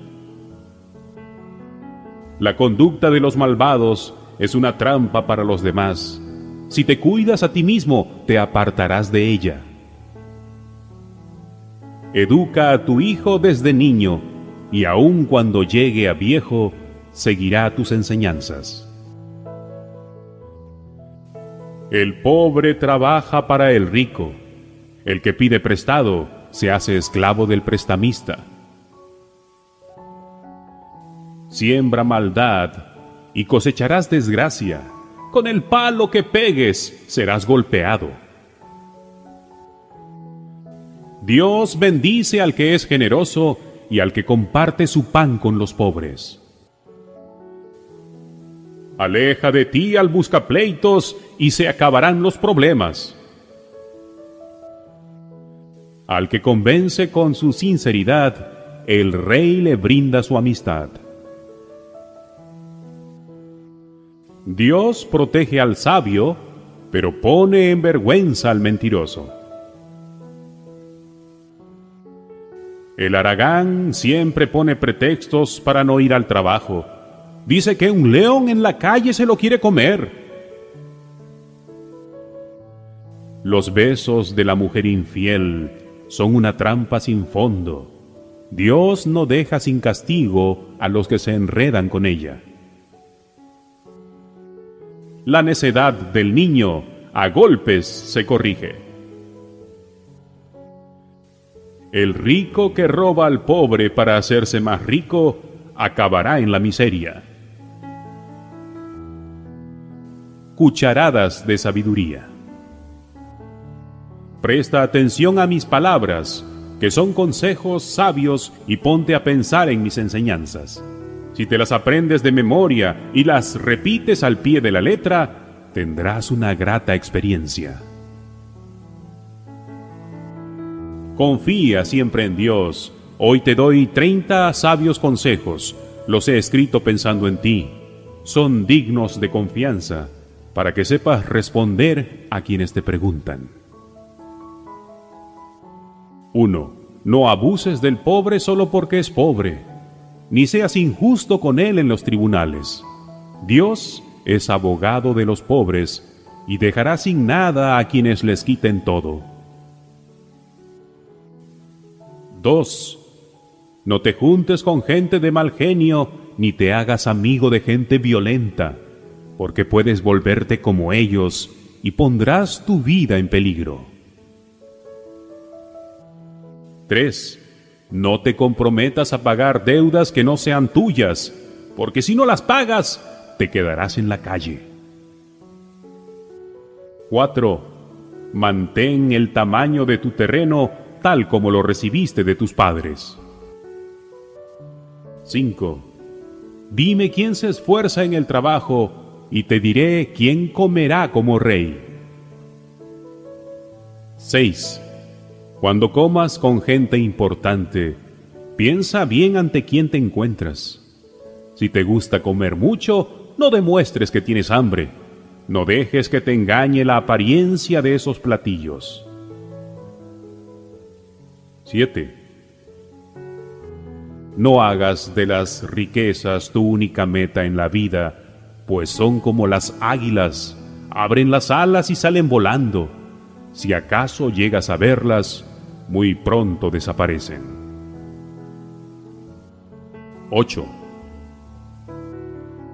La conducta de los malvados es una trampa para los demás. Si te cuidas a ti mismo, te apartarás de ella. Educa a tu hijo desde niño, y aun cuando llegue a viejo, seguirá tus enseñanzas. El pobre trabaja para el rico. El que pide prestado se hace esclavo del prestamista. Siembra maldad y cosecharás desgracia. Con el palo que pegues serás golpeado. Dios bendice al que es generoso y al que comparte su pan con los pobres. Aleja de ti al buscapleitos y se acabarán los problemas. Al que convence con su sinceridad, el rey le brinda su amistad. Dios protege al sabio, pero pone en vergüenza al mentiroso. El aragán siempre pone pretextos para no ir al trabajo. Dice que un león en la calle se lo quiere comer. Los besos de la mujer infiel son una trampa sin fondo. Dios no deja sin castigo a los que se enredan con ella. La necedad del niño a golpes se corrige. El rico que roba al pobre para hacerse más rico acabará en la miseria. Cucharadas de sabiduría. Presta atención a mis palabras, que son consejos sabios, y ponte a pensar en mis enseñanzas. Si te las aprendes de memoria y las repites al pie de la letra, tendrás una grata experiencia. Confía siempre en Dios. Hoy te doy 30 sabios consejos. Los he escrito pensando en ti. Son dignos de confianza para que sepas responder a quienes te preguntan. 1. No abuses del pobre solo porque es pobre. ni seas injusto con él en los tribunales. Dios es abogado de los pobres y dejará sin nada a quienes les quiten todo. 2. No te juntes con gente de mal genio, ni te hagas amigo de gente violenta, porque puedes volverte como ellos y pondrás tu vida en peligro. 3. No te comprometas a pagar deudas que no sean tuyas, porque si no las pagas, te quedarás en la calle. 4. Mantén el tamaño de tu terreno tal como lo recibiste de tus padres. 5. Dime quién se esfuerza en el trabajo y te diré quién comerá como rey. 6. Cuando comas con gente importante, piensa bien ante quién te encuentras. Si te gusta comer mucho, no demuestres que tienes hambre. No dejes que te engañe la apariencia de esos platillos. 7. No hagas de las riquezas tu única meta en la vida, pues son como las águilas, abren las alas y salen volando. Si acaso llegas a verlas, muy pronto desaparecen. 8.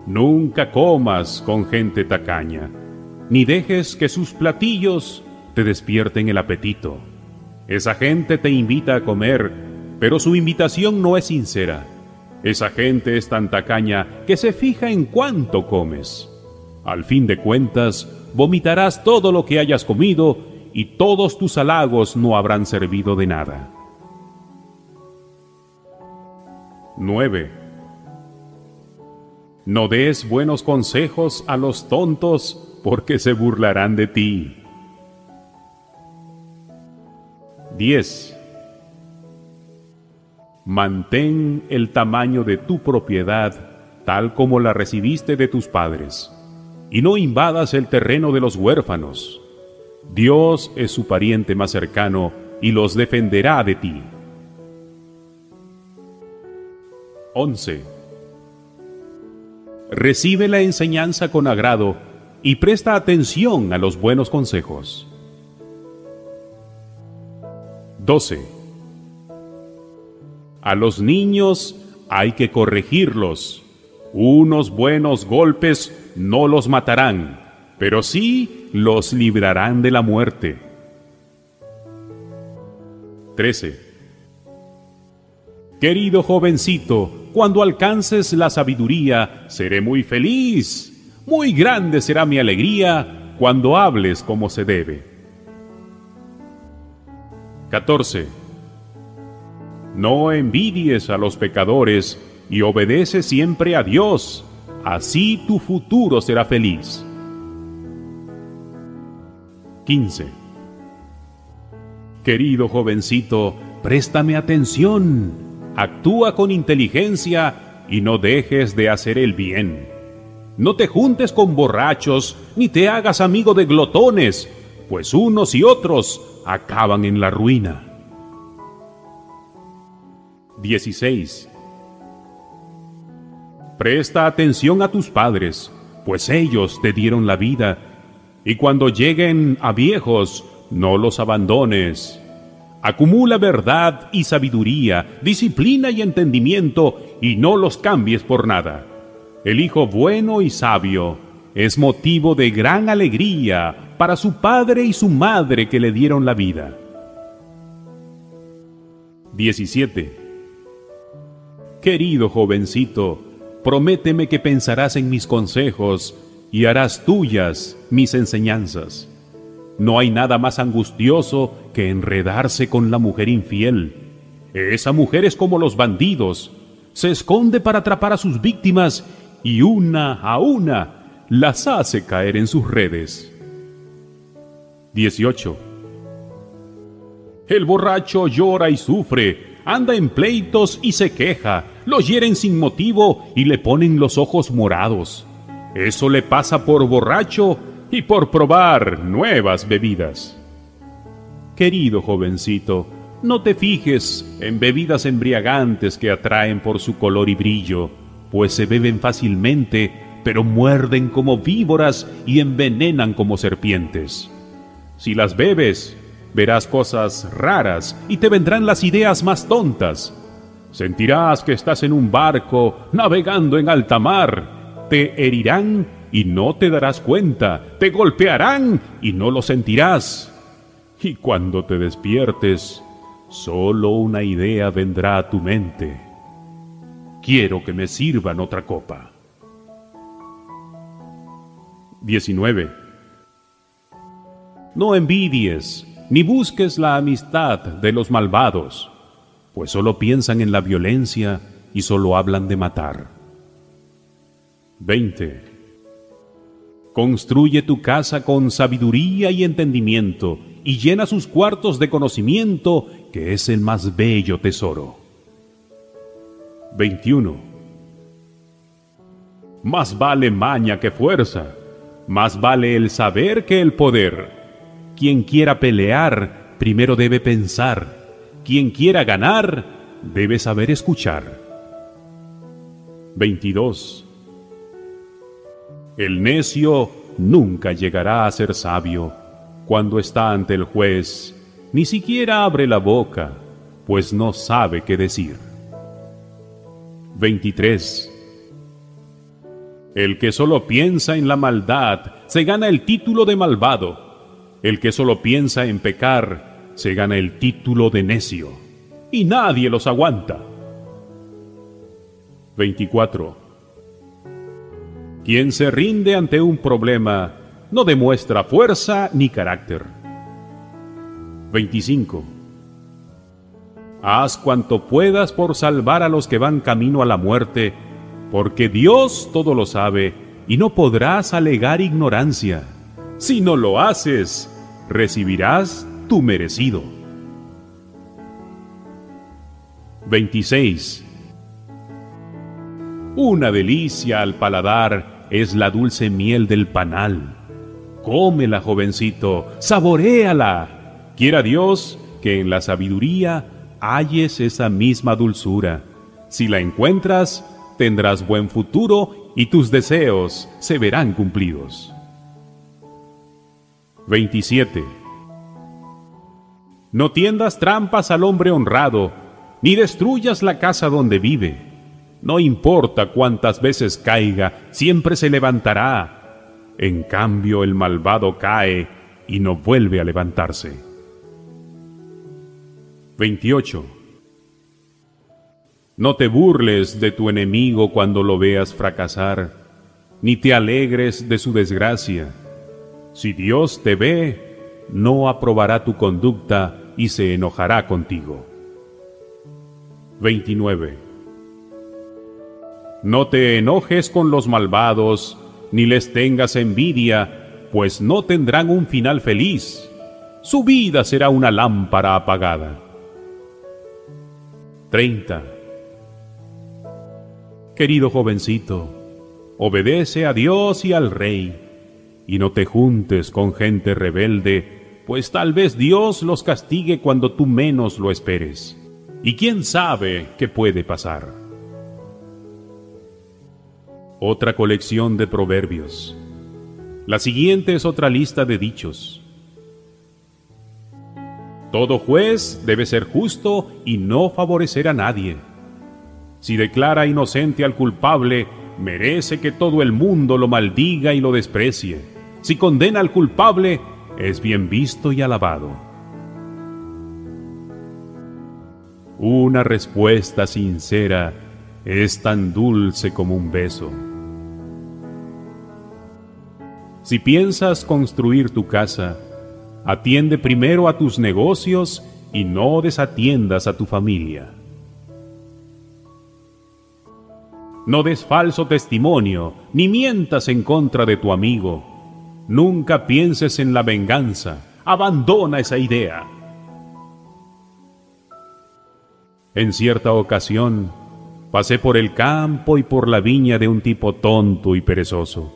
Nunca comas con gente tacaña, ni dejes que sus platillos te despierten el apetito. Esa gente te invita a comer, pero su invitación no es sincera. Esa gente es tan tacaña que se fija en cuánto comes. Al fin de cuentas, vomitarás todo lo que hayas comido y todos tus halagos no habrán servido de nada. 9. No des buenos consejos a los tontos porque se burlarán de ti. 10. Mantén el tamaño de tu propiedad tal como la recibiste de tus padres, y no invadas el terreno de los huérfanos Dios es su pariente más cercano y los defenderá de ti. 11. Recibe la enseñanza con agrado y presta atención a los buenos consejos. 12. A los niños hay que corregirlos. Unos buenos golpes no los matarán pero sí los librarán de la muerte. 13. Querido jovencito, cuando alcances la sabiduría, seré muy feliz. Muy grande será mi alegría cuando hables como se debe. 14. No envidies a los pecadores y obedece siempre a Dios. Así tu futuro será feliz. 15. Querido jovencito, préstame atención, actúa con inteligencia y no dejes de hacer el bien. No te juntes con borrachos, ni te hagas amigo de glotones, pues unos y otros acaban en la ruina. 16. Presta atención a tus padres, pues ellos te dieron la vida y cuando lleguen a viejos, no los abandones. Acumula verdad y sabiduría, disciplina y entendimiento, y no los cambies por nada. El hijo bueno y sabio es motivo de gran alegría para su padre y su madre que le dieron la vida. 17. Querido jovencito, prométeme que pensarás en mis consejos y harás tuyas mis enseñanzas. No hay nada más angustioso que enredarse con la mujer infiel. Esa mujer es como los bandidos. Se esconde para atrapar a sus víctimas y una a una las hace caer en sus redes. 18. El borracho llora y sufre, anda en pleitos y se queja, lo hieren sin motivo y le ponen los ojos morados. Eso le pasa por borracho y por probar nuevas bebidas. Querido jovencito, No te fijes en bebidas embriagantes que atraen por su color y brillo, pues se beben fácilmente, pero muerden como víboras y envenenan como serpientes. Si las bebes, verás cosas raras y te vendrán las ideas más tontas. Sentirás que estás en un barco navegando en alta mar. Te herirán y no te darás cuenta. Te golpearán y no lo sentirás. Y cuando te despiertes, Solo una idea vendrá a tu mente. Quiero que me sirvan otra copa. 19. No envidies ni busques la amistad de los malvados, pues solo piensan en la violencia y solo hablan de matar. 20. Construye tu casa con sabiduría y entendimiento, y llena sus cuartos de conocimiento que es el más bello tesoro. 21. Más vale maña que fuerza, más vale el saber que el poder. Quien quiera pelear, primero debe pensar. Quien quiera ganar, debe saber escuchar. 22. El necio nunca llegará a ser sabio cuando está ante el juez ni siquiera abre la boca, pues no sabe qué decir. 23. El que solo piensa en la maldad se gana el título de malvado. El que solo piensa en pecar se gana el título de necio. Y nadie los aguanta. 24. Quien se rinde ante un problema no demuestra fuerza ni carácter 25. Haz cuanto puedas por salvar a los que van camino a la muerte, porque Dios todo lo sabe y no podrás alegar ignorancia. Si no lo haces, recibirás tu merecido. 26. Una delicia al paladar es la dulce miel del panal. Cómela, jovencito, saboréala Quiera Dios que en la sabiduría halles esa misma dulzura. Si la encuentras, tendrás buen futuro y tus deseos se verán cumplidos. 27. No tiendas trampas al hombre honrado, ni destruyas la casa donde vive. No importa cuántas veces caiga, siempre se levantará. En cambio el malvado cae y no vuelve a levantarse. 28. No te burles de tu enemigo cuando lo veas fracasar, ni te alegres de su desgracia. Si Dios te ve, no aprobará tu conducta y se enojará contigo. 29. No te enojes con los malvados, ni les tengas envidia, pues no tendrán un final feliz. Su vida será una lámpara apagada. 30. Querido jovencito, obedece a Dios y al Rey, y no te juntes con gente rebelde, pues tal vez Dios los castigue cuando tú menos lo esperes. Y quién sabe qué puede pasar. Otra colección de proverbios. La siguiente es otra lista de dichos. Todo juez debe ser justo y no favorecer a nadie. Si declara inocente al culpable, merece que todo el mundo lo maldiga y lo desprecie. Si condena al culpable, es bien visto y alabado. Una respuesta sincera es tan dulce como un beso. Si piensas construir tu casa, Atiende primero a tus negocios y no desatiendas a tu familia. No des falso testimonio, ni mientas en contra de tu amigo. Nunca pienses en la venganza. Abandona esa idea. En cierta ocasión, pasé por el campo y por la viña de un tipo tonto y perezoso.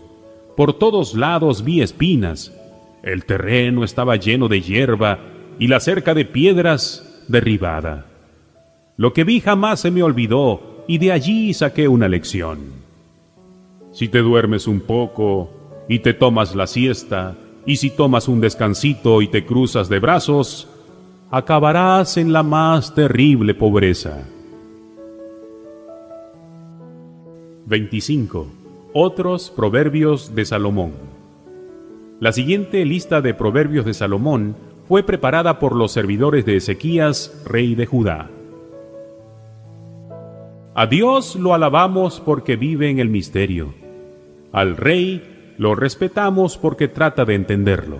Por todos lados vi espinas el terreno estaba lleno de hierba y la cerca de piedras derribada. Lo que vi jamás se me olvidó y de allí saqué una lección. Si te duermes un poco y te tomas la siesta, y si tomas un descansito y te cruzas de brazos, acabarás en la más terrible pobreza. 25. Otros proverbios de Salomón. La siguiente lista de proverbios de Salomón fue preparada por los servidores de Ezequías, rey de Judá. A Dios lo alabamos porque vive en el misterio. Al rey lo respetamos porque trata de entenderlo.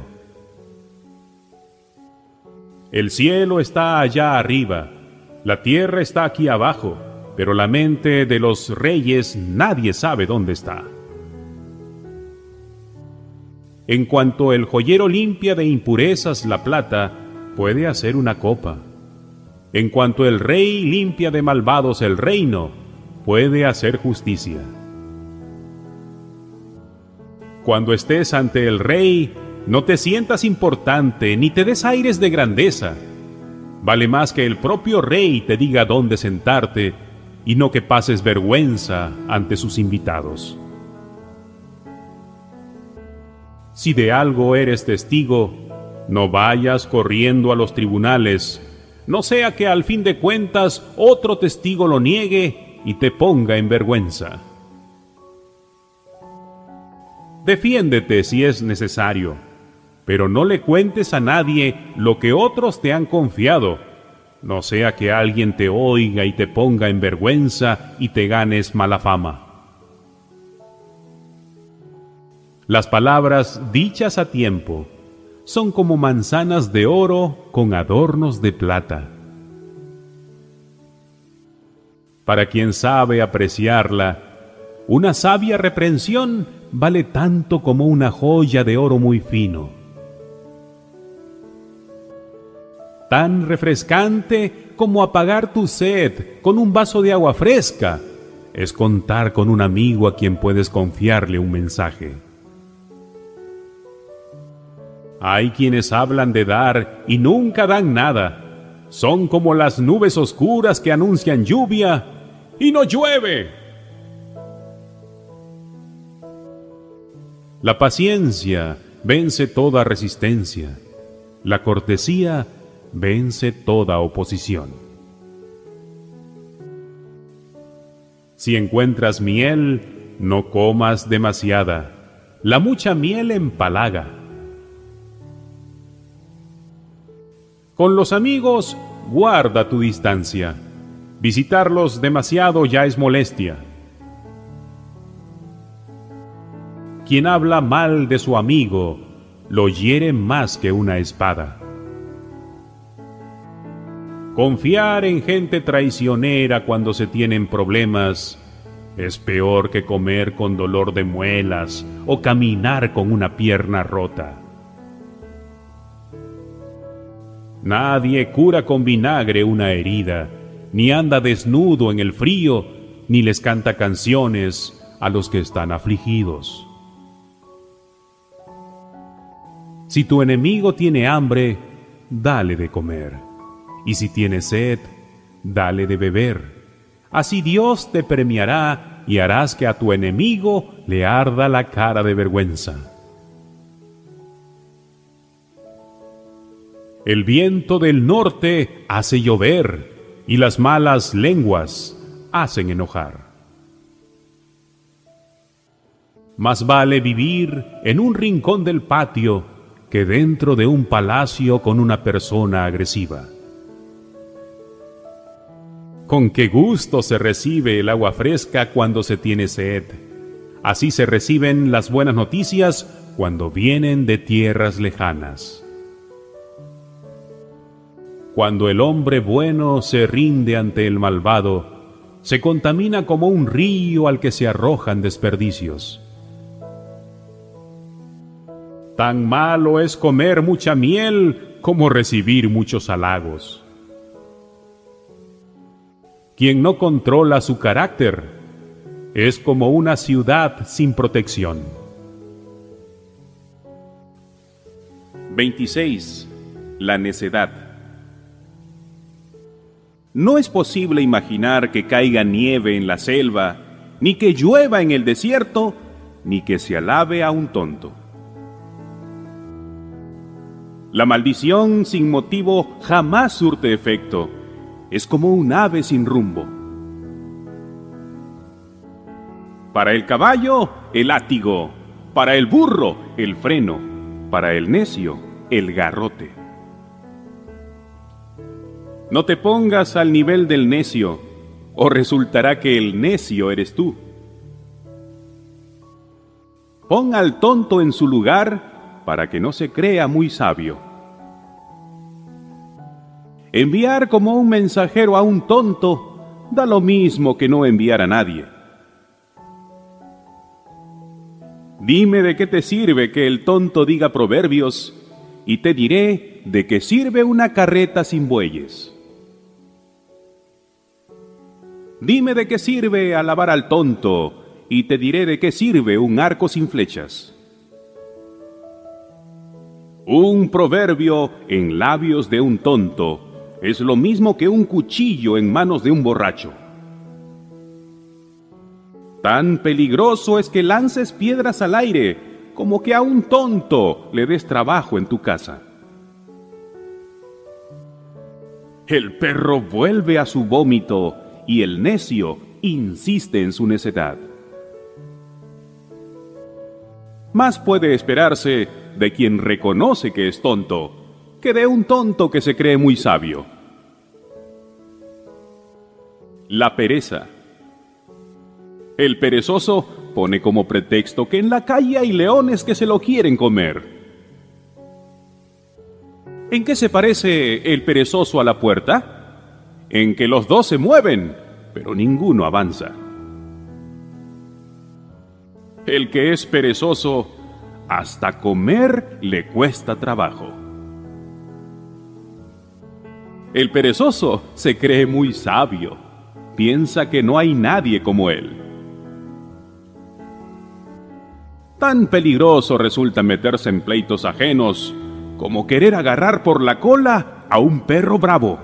El cielo está allá arriba, la tierra está aquí abajo pero la mente de los reyes nadie sabe dónde está. En cuanto el joyero limpia de impurezas la plata, puede hacer una copa. En cuanto el rey limpia de malvados el reino, puede hacer justicia. Cuando estés ante el rey, no te sientas importante ni te des aires de grandeza. Vale más que el propio rey te diga dónde sentarte y no que pases vergüenza ante sus invitados. Si de algo eres testigo, no vayas corriendo a los tribunales, no sea que al fin de cuentas otro testigo lo niegue y te ponga en vergüenza. Defiéndete si es necesario, pero no le cuentes a nadie lo que otros te han confiado no sea que alguien te oiga y te ponga en vergüenza y te ganes mala fama. Las palabras dichas a tiempo son como manzanas de oro con adornos de plata. Para quien sabe apreciarla, una sabia reprensión vale tanto como una joya de oro muy fino. tan refrescante como apagar tu sed con un vaso de agua fresca es contar con un amigo a quien puedes confiarle un mensaje. Hay quienes hablan de dar y nunca dan nada. Son como las nubes oscuras que anuncian lluvia y no llueve. La paciencia vence toda resistencia. La cortesía vence toda oposición. Si encuentras miel, no comas demasiada. La mucha miel empalaga. Con los amigos, guarda tu distancia. Visitarlos demasiado ya es molestia. Quien habla mal de su amigo, lo hiere más que una espada. Confiar en gente traicionera cuando se tienen problemas es peor que comer con dolor de muelas o caminar con una pierna rota. Nadie cura con vinagre una herida, ni anda desnudo en el frío, ni les canta canciones a los que están afligidos. Si tu enemigo tiene hambre, dale de comer y si tienes sed, dale de beber. Así Dios te premiará y harás que a tu enemigo le arda la cara de vergüenza. El viento del norte hace llover y las malas lenguas hacen enojar. Más vale vivir en un rincón del patio que dentro de un palacio con una persona agresiva. Con qué gusto se recibe el agua fresca cuando se tiene sed. Así se reciben las buenas noticias cuando vienen de tierras lejanas. Cuando el hombre bueno se rinde ante el malvado, se contamina como un río al que se arrojan desperdicios. Tan malo es comer mucha miel como recibir muchos halagos. Quien no controla su carácter es como una ciudad sin protección. 26. La necedad. No es posible imaginar que caiga nieve en la selva, ni que llueva en el desierto, ni que se alabe a un tonto. La maldición sin motivo jamás surte efecto. Es como un ave sin rumbo. Para el caballo, el látigo. Para el burro, el freno. Para el necio, el garrote. No te pongas al nivel del necio, o resultará que el necio eres tú. Pon al tonto en su lugar para que no se crea muy sabio. Enviar como un mensajero a un tonto da lo mismo que no enviar a nadie. Dime de qué te sirve que el tonto diga proverbios, y te diré de qué sirve una carreta sin bueyes. Dime de qué sirve alabar al tonto, y te diré de qué sirve un arco sin flechas. Un proverbio en labios de un tonto es lo mismo que un cuchillo en manos de un borracho. Tan peligroso es que lances piedras al aire como que a un tonto le des trabajo en tu casa. El perro vuelve a su vómito y el necio insiste en su necedad. Más puede esperarse de quien reconoce que es tonto que de un tonto que se cree muy sabio. La pereza. El perezoso pone como pretexto que en la calle hay leones que se lo quieren comer. ¿En qué se parece el perezoso a la puerta? En que los dos se mueven, pero ninguno avanza. El que es perezoso, hasta comer le cuesta trabajo. El perezoso se cree muy sabio, piensa que no hay nadie como él. Tan peligroso resulta meterse en pleitos ajenos como querer agarrar por la cola a un perro bravo.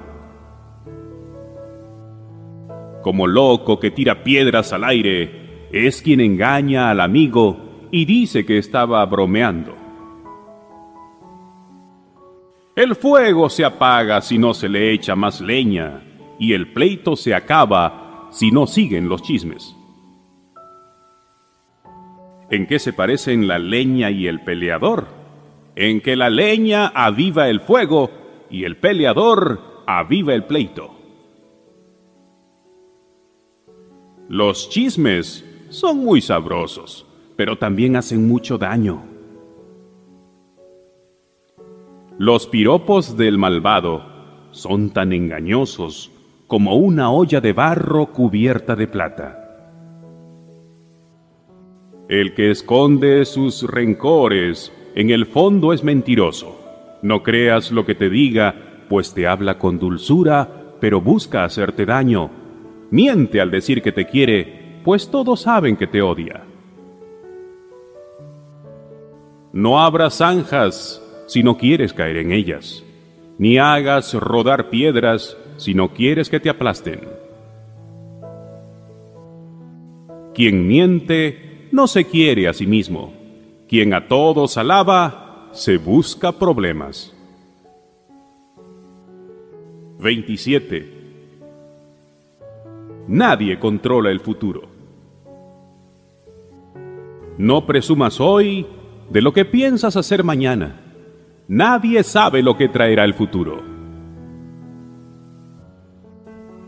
Como loco que tira piedras al aire, es quien engaña al amigo y dice que estaba bromeando. El fuego se apaga si no se le echa más leña, y el pleito se acaba si no siguen los chismes. ¿En qué se parecen la leña y el peleador? En que la leña aviva el fuego y el peleador aviva el pleito. Los chismes son muy sabrosos, pero también hacen mucho daño. Los piropos del malvado son tan engañosos como una olla de barro cubierta de plata. El que esconde sus rencores en el fondo es mentiroso. No creas lo que te diga, pues te habla con dulzura, pero busca hacerte daño. Miente al decir que te quiere, pues todos saben que te odia. No abras zanjas si no quieres caer en ellas, ni hagas rodar piedras si no quieres que te aplasten. Quien miente no se quiere a sí mismo. Quien a todos alaba, se busca problemas. 27. Nadie controla el futuro. No presumas hoy de lo que piensas hacer mañana. Nadie sabe lo que traerá el futuro.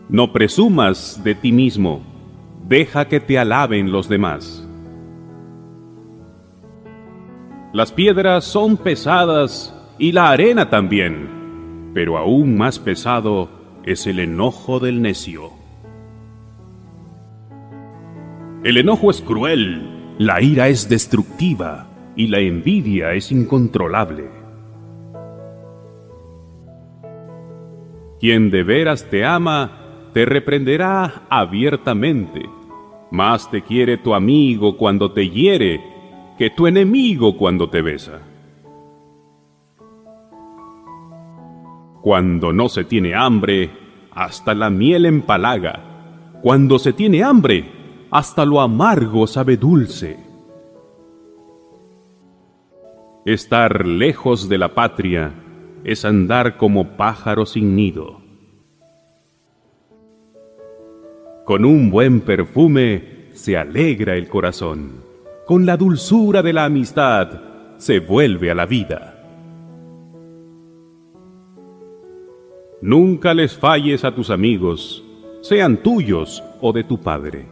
No presumas de ti mismo. Deja que te alaben los demás. Las piedras son pesadas y la arena también, pero aún más pesado es el enojo del necio. El enojo es cruel, la ira es destructiva y la envidia es incontrolable. Quien de veras te ama, te reprenderá abiertamente. Más te quiere tu amigo cuando te hiere que tu enemigo cuando te besa. Cuando no se tiene hambre, hasta la miel empalaga. Cuando se tiene hambre, hasta lo amargo sabe dulce. Estar lejos de la patria es andar como pájaro sin nido. Con un buen perfume se alegra el corazón. Con la dulzura de la amistad se vuelve a la vida. Nunca les falles a tus amigos, sean tuyos o de tu padre.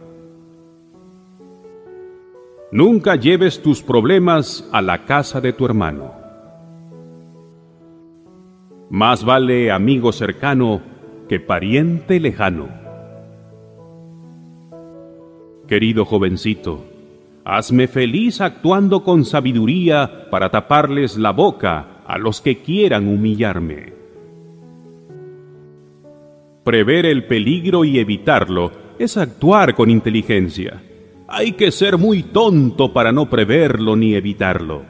Nunca lleves tus problemas a la casa de tu hermano. Más vale amigo cercano que pariente lejano. Querido jovencito, hazme feliz actuando con sabiduría para taparles la boca a los que quieran humillarme. Prever el peligro y evitarlo es actuar con inteligencia. Hay que ser muy tonto para no preverlo ni evitarlo.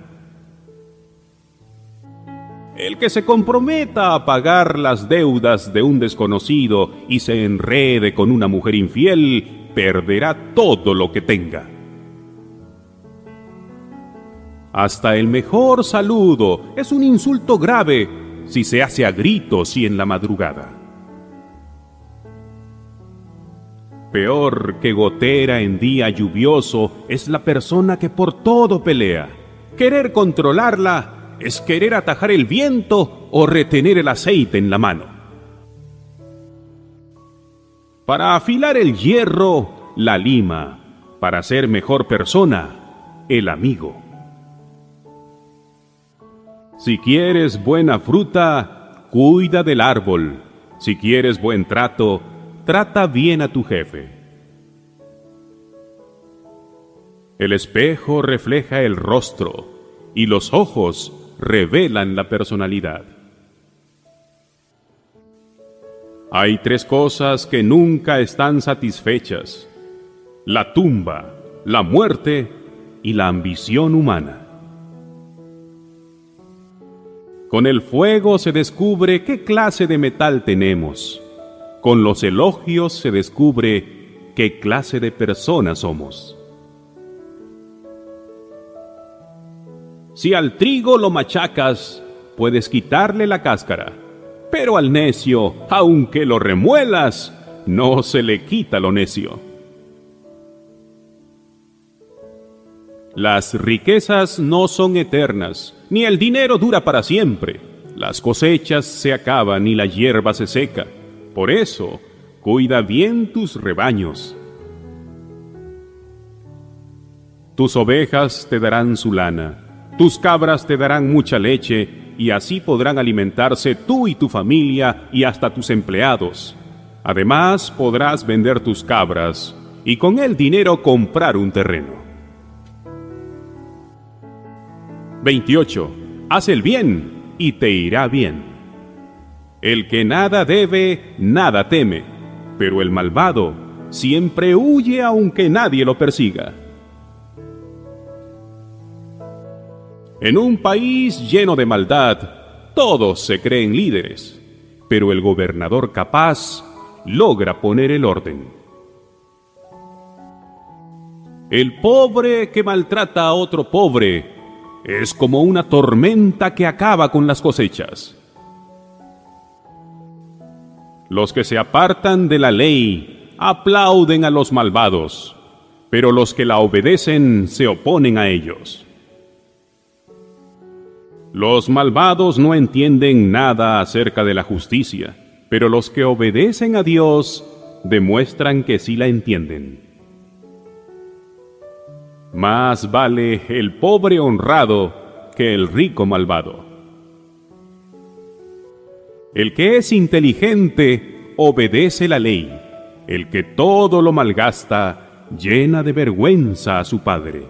El que se comprometa a pagar las deudas de un desconocido y se enrede con una mujer infiel, perderá todo lo que tenga. Hasta el mejor saludo es un insulto grave si se hace a gritos y en la madrugada. Peor que gotera en día lluvioso es la persona que por todo pelea. Querer controlarla es querer atajar el viento o retener el aceite en la mano. Para afilar el hierro, la lima. Para ser mejor persona, el amigo. Si quieres buena fruta, cuida del árbol. Si quieres buen trato, trata bien a tu jefe. El espejo refleja el rostro y los ojos revelan la personalidad. Hay tres cosas que nunca están satisfechas. La tumba, la muerte y la ambición humana. Con el fuego se descubre qué clase de metal tenemos. Con los elogios se descubre qué clase de personas somos. Si al trigo lo machacas, puedes quitarle la cáscara, pero al necio, aunque lo remuelas, no se le quita lo necio. Las riquezas no son eternas, ni el dinero dura para siempre. Las cosechas se acaban y la hierba se seca. Por eso, cuida bien tus rebaños. Tus ovejas te darán su lana, tus cabras te darán mucha leche, y así podrán alimentarse tú y tu familia y hasta tus empleados. Además, podrás vender tus cabras y con el dinero comprar un terreno. 28. Haz el bien y te irá bien. El que nada debe, nada teme, pero el malvado siempre huye aunque nadie lo persiga. En un país lleno de maldad, todos se creen líderes, pero el gobernador capaz logra poner el orden. El pobre que maltrata a otro pobre es como una tormenta que acaba con las cosechas. Los que se apartan de la ley aplauden a los malvados, pero los que la obedecen se oponen a ellos. Los malvados no entienden nada acerca de la justicia, pero los que obedecen a Dios demuestran que sí la entienden. Más vale el pobre honrado que el rico malvado. El que es inteligente obedece la ley. El que todo lo malgasta llena de vergüenza a su padre.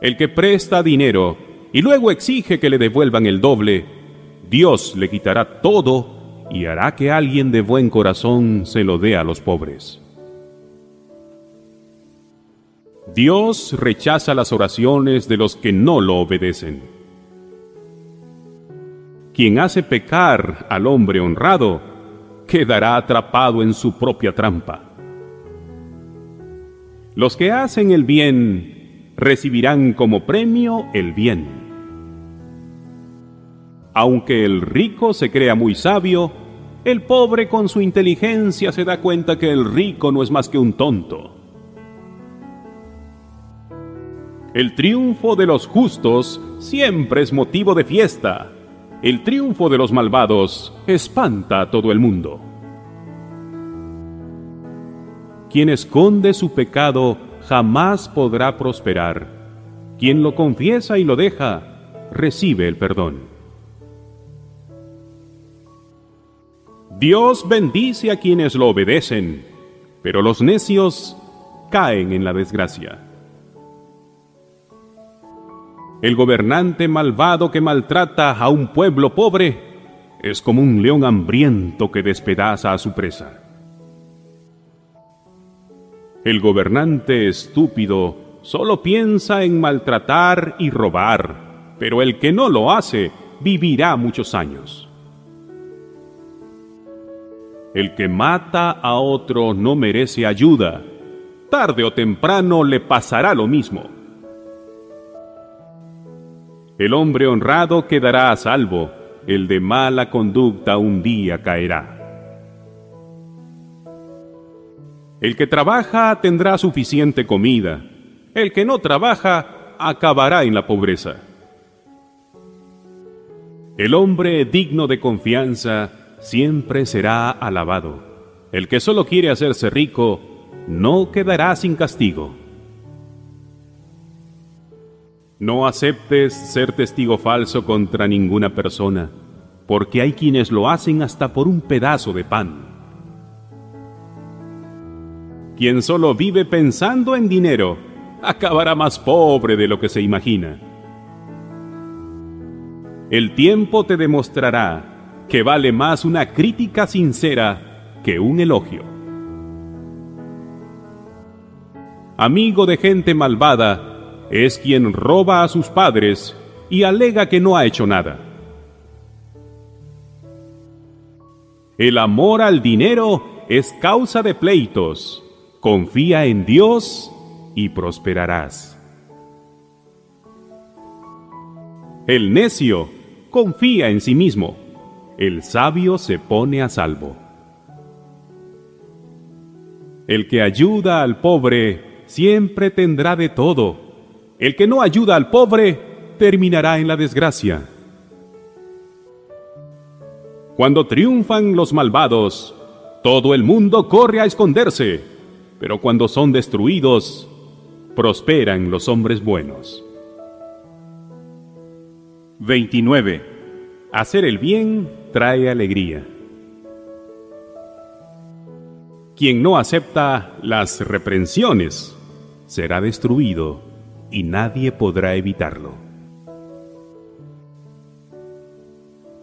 El que presta dinero y luego exige que le devuelvan el doble, Dios le quitará todo y hará que alguien de buen corazón se lo dé a los pobres. Dios rechaza las oraciones de los que no lo obedecen. Quien hace pecar al hombre honrado quedará atrapado en su propia trampa. Los que hacen el bien recibirán como premio el bien. Aunque el rico se crea muy sabio, el pobre con su inteligencia se da cuenta que el rico no es más que un tonto. El triunfo de los justos siempre es motivo de fiesta. El triunfo de los malvados espanta a todo el mundo. Quien esconde su pecado jamás podrá prosperar. Quien lo confiesa y lo deja, recibe el perdón. Dios bendice a quienes lo obedecen, pero los necios caen en la desgracia. El gobernante malvado que maltrata a un pueblo pobre es como un león hambriento que despedaza a su presa. El gobernante estúpido solo piensa en maltratar y robar, pero el que no lo hace vivirá muchos años. El que mata a otro no merece ayuda. Tarde o temprano le pasará lo mismo. El hombre honrado quedará a salvo, el de mala conducta un día caerá. El que trabaja tendrá suficiente comida. El que no trabaja acabará en la pobreza. El hombre digno de confianza siempre será alabado. El que solo quiere hacerse rico no quedará sin castigo. No aceptes ser testigo falso contra ninguna persona, porque hay quienes lo hacen hasta por un pedazo de pan. Quien solo vive pensando en dinero acabará más pobre de lo que se imagina. El tiempo te demostrará que vale más una crítica sincera que un elogio. Amigo de gente malvada es quien roba a sus padres y alega que no ha hecho nada. El amor al dinero es causa de pleitos Confía en Dios y prosperarás. El necio confía en sí mismo. El sabio se pone a salvo. El que ayuda al pobre siempre tendrá de todo. El que no ayuda al pobre terminará en la desgracia. Cuando triunfan los malvados, todo el mundo corre a esconderse pero cuando son destruidos, prosperan los hombres buenos. 29. Hacer el bien trae alegría. Quien no acepta las reprensiones será destruido y nadie podrá evitarlo.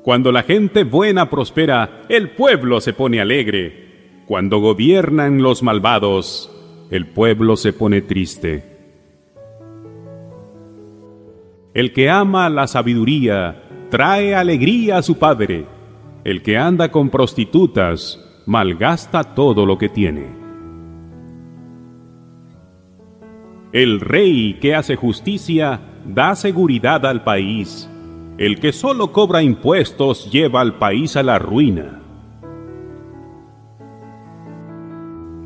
Cuando la gente buena prospera, el pueblo se pone alegre cuando gobiernan los malvados, el pueblo se pone triste. El que ama la sabiduría trae alegría a su padre. El que anda con prostitutas malgasta todo lo que tiene. El rey que hace justicia da seguridad al país. El que solo cobra impuestos lleva al país a la ruina.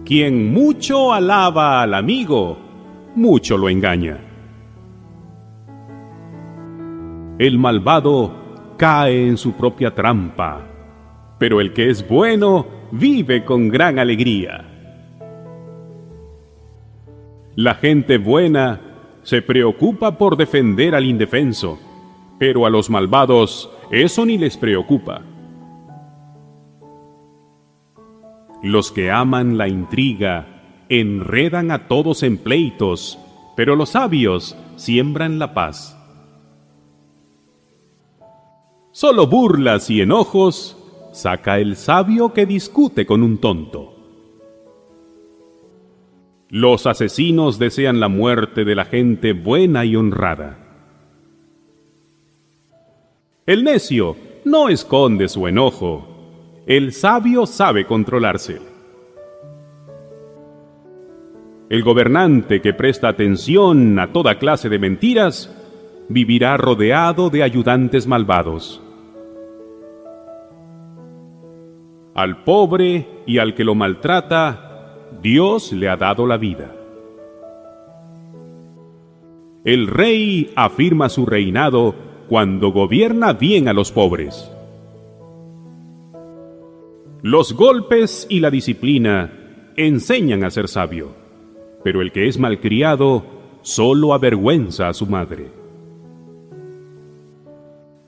Quien mucho alaba al amigo, mucho lo engaña. El malvado cae en su propia trampa, pero el que es bueno vive con gran alegría. La gente buena se preocupa por defender al indefenso, pero a los malvados eso ni les preocupa. Los que aman la intriga enredan a todos en pleitos, pero los sabios siembran la paz. Solo burlas y enojos saca el sabio que discute con un tonto. Los asesinos desean la muerte de la gente buena y honrada. El necio no esconde su enojo. El sabio sabe controlarse. El gobernante que presta atención a toda clase de mentiras vivirá rodeado de ayudantes malvados. Al pobre y al que lo maltrata, Dios le ha dado la vida. El rey afirma su reinado cuando gobierna bien a los pobres. Los golpes y la disciplina enseñan a ser sabio, pero el que es malcriado solo avergüenza a su madre.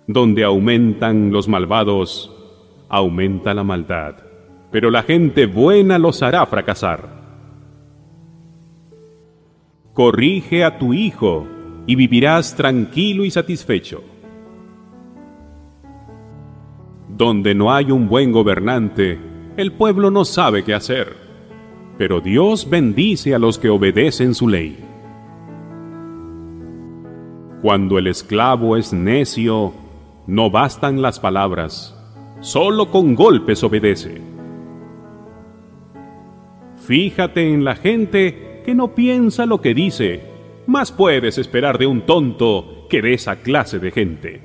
Donde aumentan los malvados, aumenta la maldad, pero la gente buena los hará fracasar. Corrige a tu hijo y vivirás tranquilo y satisfecho. Donde no hay un buen gobernante, el pueblo no sabe qué hacer, pero Dios bendice a los que obedecen su ley. Cuando el esclavo es necio, no bastan las palabras, solo con golpes obedece. Fíjate en la gente que no piensa lo que dice, más puedes esperar de un tonto que de esa clase de gente.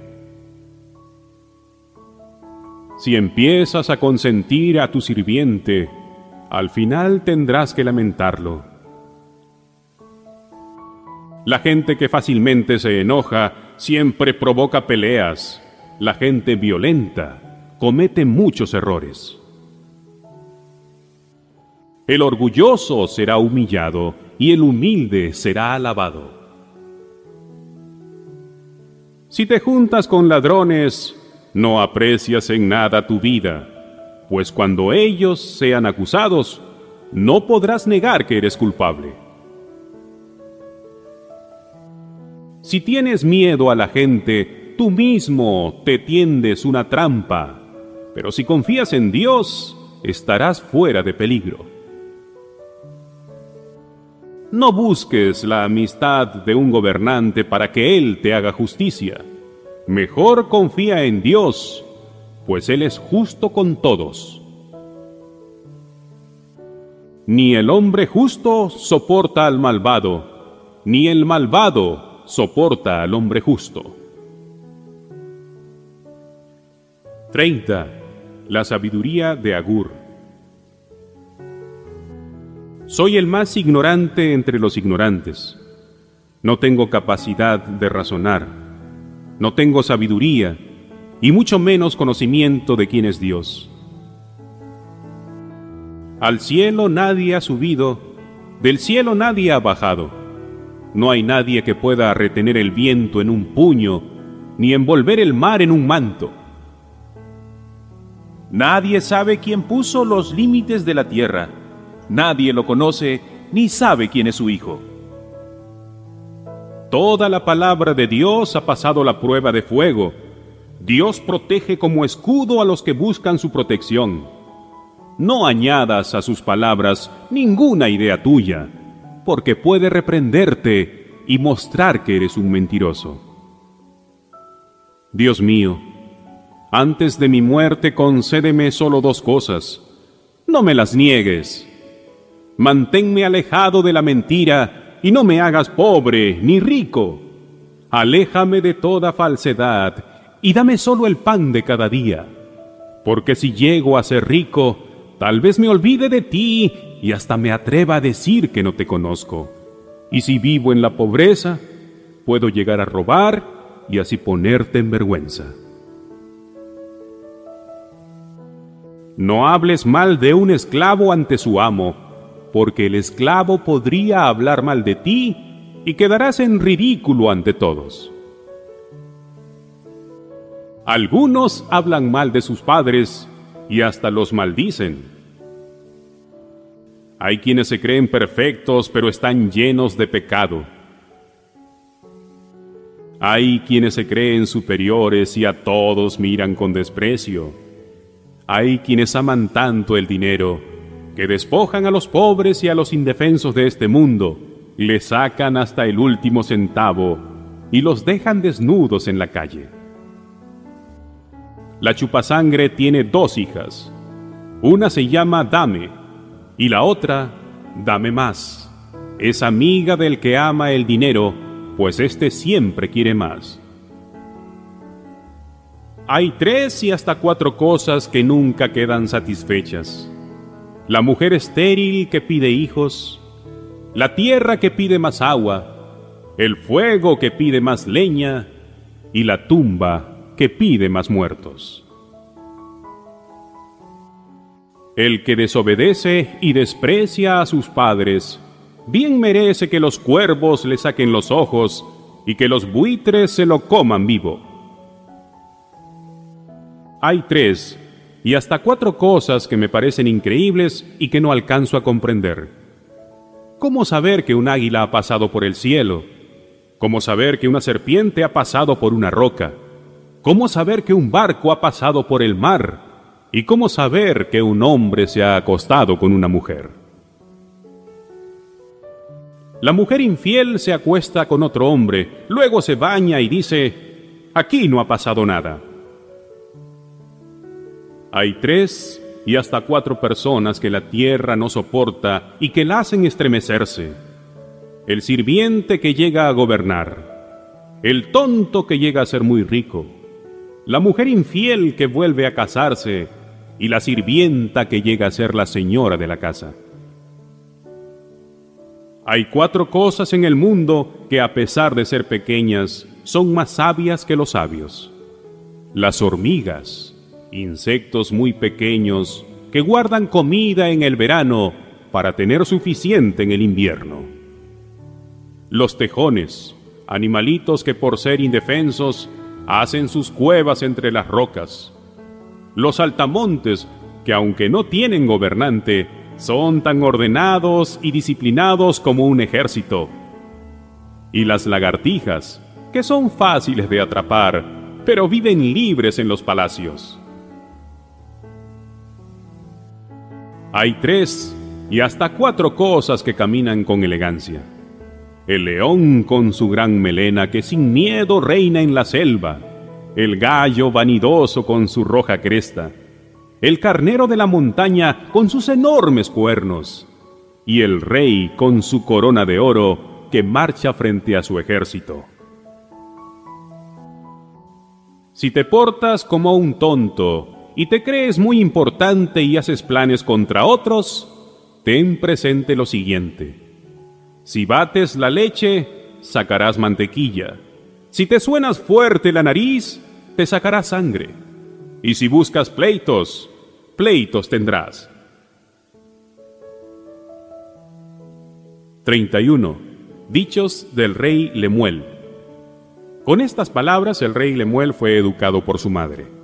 Si empiezas a consentir a tu sirviente, al final tendrás que lamentarlo. La gente que fácilmente se enoja siempre provoca peleas. La gente violenta comete muchos errores. El orgulloso será humillado y el humilde será alabado. Si te juntas con ladrones, no aprecias en nada tu vida, pues cuando ellos sean acusados, no podrás negar que eres culpable. Si tienes miedo a la gente, tú mismo te tiendes una trampa, pero si confías en Dios, estarás fuera de peligro. No busques la amistad de un gobernante para que Él te haga justicia. Mejor confía en Dios, pues Él es justo con todos. Ni el hombre justo soporta al malvado, ni el malvado soporta al hombre justo. 30. La sabiduría de Agur. Soy el más ignorante entre los ignorantes. No tengo capacidad de razonar. No tengo sabiduría y mucho menos conocimiento de quién es Dios. Al cielo nadie ha subido, del cielo nadie ha bajado. No hay nadie que pueda retener el viento en un puño, ni envolver el mar en un manto. Nadie sabe quién puso los límites de la tierra Nadie lo conoce ni sabe quién es su hijo. Toda la palabra de Dios ha pasado la prueba de fuego. Dios protege como escudo a los que buscan su protección. No añadas a sus palabras ninguna idea tuya, porque puede reprenderte y mostrar que eres un mentiroso. Dios mío, antes de mi muerte concédeme solo dos cosas. No me las niegues Manténme alejado de la mentira y no me hagas pobre ni rico. Aléjame de toda falsedad y dame solo el pan de cada día. Porque si llego a ser rico, tal vez me olvide de ti y hasta me atreva a decir que no te conozco. Y si vivo en la pobreza, puedo llegar a robar y así ponerte en vergüenza. No hables mal de un esclavo ante su amo, porque el esclavo podría hablar mal de ti y quedarás en ridículo ante todos. Algunos hablan mal de sus padres y hasta los maldicen. Hay quienes se creen perfectos pero están llenos de pecado. Hay quienes se creen superiores y a todos miran con desprecio. Hay quienes aman tanto el dinero que despojan a los pobres y a los indefensos de este mundo, les sacan hasta el último centavo y los dejan desnudos en la calle. La chupasangre tiene dos hijas. Una se llama Dame y la otra Dame más. Es amiga del que ama el dinero, pues éste siempre quiere más. Hay tres y hasta cuatro cosas que nunca quedan satisfechas. La mujer estéril que pide hijos, la tierra que pide más agua, el fuego que pide más leña y la tumba que pide más muertos. El que desobedece y desprecia a sus padres, bien merece que los cuervos le saquen los ojos y que los buitres se lo coman vivo. Hay tres y hasta cuatro cosas que me parecen increíbles y que no alcanzo a comprender. ¿Cómo saber que un águila ha pasado por el cielo? ¿Cómo saber que una serpiente ha pasado por una roca? ¿Cómo saber que un barco ha pasado por el mar? ¿Y cómo saber que un hombre se ha acostado con una mujer? La mujer infiel se acuesta con otro hombre, luego se baña y dice, aquí no ha pasado nada. Hay tres y hasta cuatro personas que la tierra no soporta y que la hacen estremecerse. El sirviente que llega a gobernar, el tonto que llega a ser muy rico, la mujer infiel que vuelve a casarse y la sirvienta que llega a ser la señora de la casa. Hay cuatro cosas en el mundo que a pesar de ser pequeñas son más sabias que los sabios. Las hormigas, insectos muy pequeños que guardan comida en el verano para tener suficiente en el invierno. Los tejones, animalitos que por ser indefensos hacen sus cuevas entre las rocas. Los altamontes, que aunque no tienen gobernante, son tan ordenados y disciplinados como un ejército. Y las lagartijas, que son fáciles de atrapar, pero viven libres en los palacios. Hay tres y hasta cuatro cosas que caminan con elegancia. El león con su gran melena que sin miedo reina en la selva. El gallo vanidoso con su roja cresta. El carnero de la montaña con sus enormes cuernos. Y el rey con su corona de oro que marcha frente a su ejército. Si te portas como un tonto y te crees muy importante y haces planes contra otros, ten presente lo siguiente. Si bates la leche, sacarás mantequilla. Si te suenas fuerte la nariz, te sacarás sangre. Y si buscas pleitos, pleitos tendrás. 31. Dichos del rey Lemuel. Con estas palabras el rey Lemuel fue educado por su madre.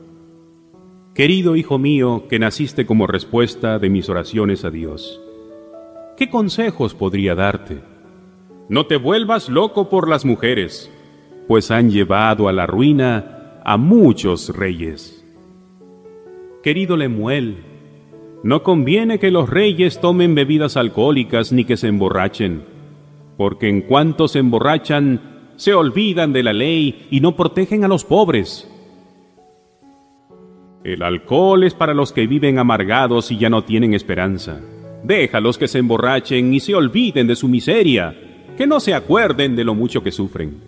Querido hijo mío, que naciste como respuesta de mis oraciones a Dios, ¿qué consejos podría darte? No te vuelvas loco por las mujeres, pues han llevado a la ruina a muchos reyes. Querido Lemuel, no conviene que los reyes tomen bebidas alcohólicas ni que se emborrachen, porque en cuanto se emborrachan, se olvidan de la ley y no protegen a los pobres el alcohol es para los que viven amargados y ya no tienen esperanza. Déjalos que se emborrachen y se olviden de su miseria, que no se acuerden de lo mucho que sufren.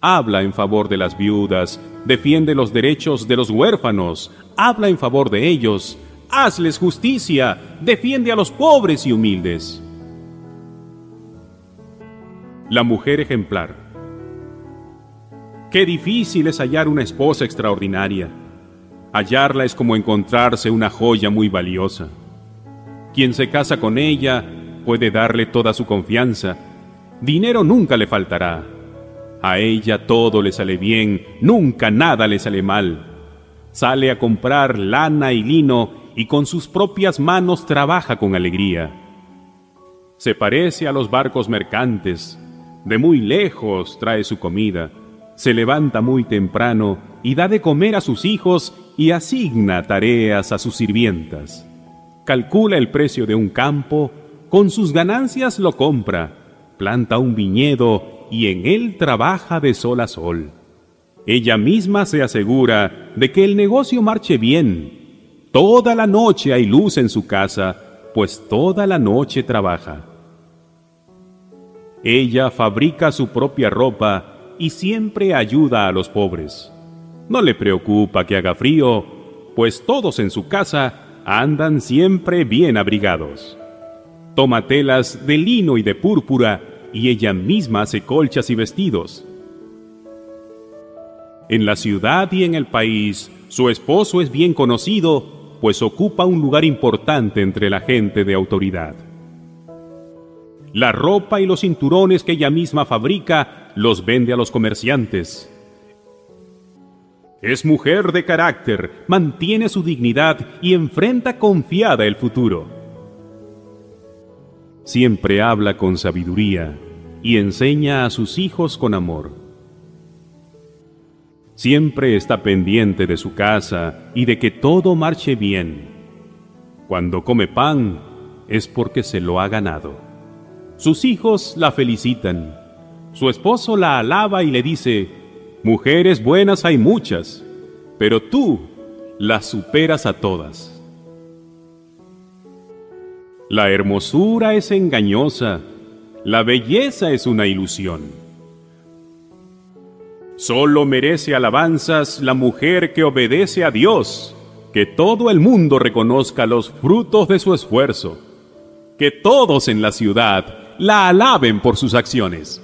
Habla en favor de las viudas, defiende los derechos de los huérfanos, habla en favor de ellos, hazles justicia, defiende a los pobres y humildes. La mujer ejemplar Qué difícil es hallar una esposa extraordinaria. Hallarla es como encontrarse una joya muy valiosa. Quien se casa con ella puede darle toda su confianza. Dinero nunca le faltará. A ella todo le sale bien, nunca nada le sale mal. Sale a comprar lana y lino y con sus propias manos trabaja con alegría. Se parece a los barcos mercantes. De muy lejos trae su comida se levanta muy temprano y da de comer a sus hijos y asigna tareas a sus sirvientas. Calcula el precio de un campo, con sus ganancias lo compra, planta un viñedo y en él trabaja de sol a sol. Ella misma se asegura de que el negocio marche bien. Toda la noche hay luz en su casa, pues toda la noche trabaja. Ella fabrica su propia ropa y siempre ayuda a los pobres. No le preocupa que haga frío, pues todos en su casa andan siempre bien abrigados. Toma telas de lino y de púrpura y ella misma hace colchas y vestidos. En la ciudad y en el país, su esposo es bien conocido, pues ocupa un lugar importante entre la gente de autoridad. La ropa y los cinturones que ella misma fabrica los vende a los comerciantes. Es mujer de carácter, mantiene su dignidad y enfrenta confiada el futuro. Siempre habla con sabiduría y enseña a sus hijos con amor. Siempre está pendiente de su casa y de que todo marche bien. Cuando come pan es porque se lo ha ganado. Sus hijos la felicitan. Su esposo la alaba y le dice, Mujeres buenas hay muchas, pero tú las superas a todas. La hermosura es engañosa, la belleza es una ilusión. Solo merece alabanzas la mujer que obedece a Dios, que todo el mundo reconozca los frutos de su esfuerzo, que todos en la ciudad la alaben por sus acciones.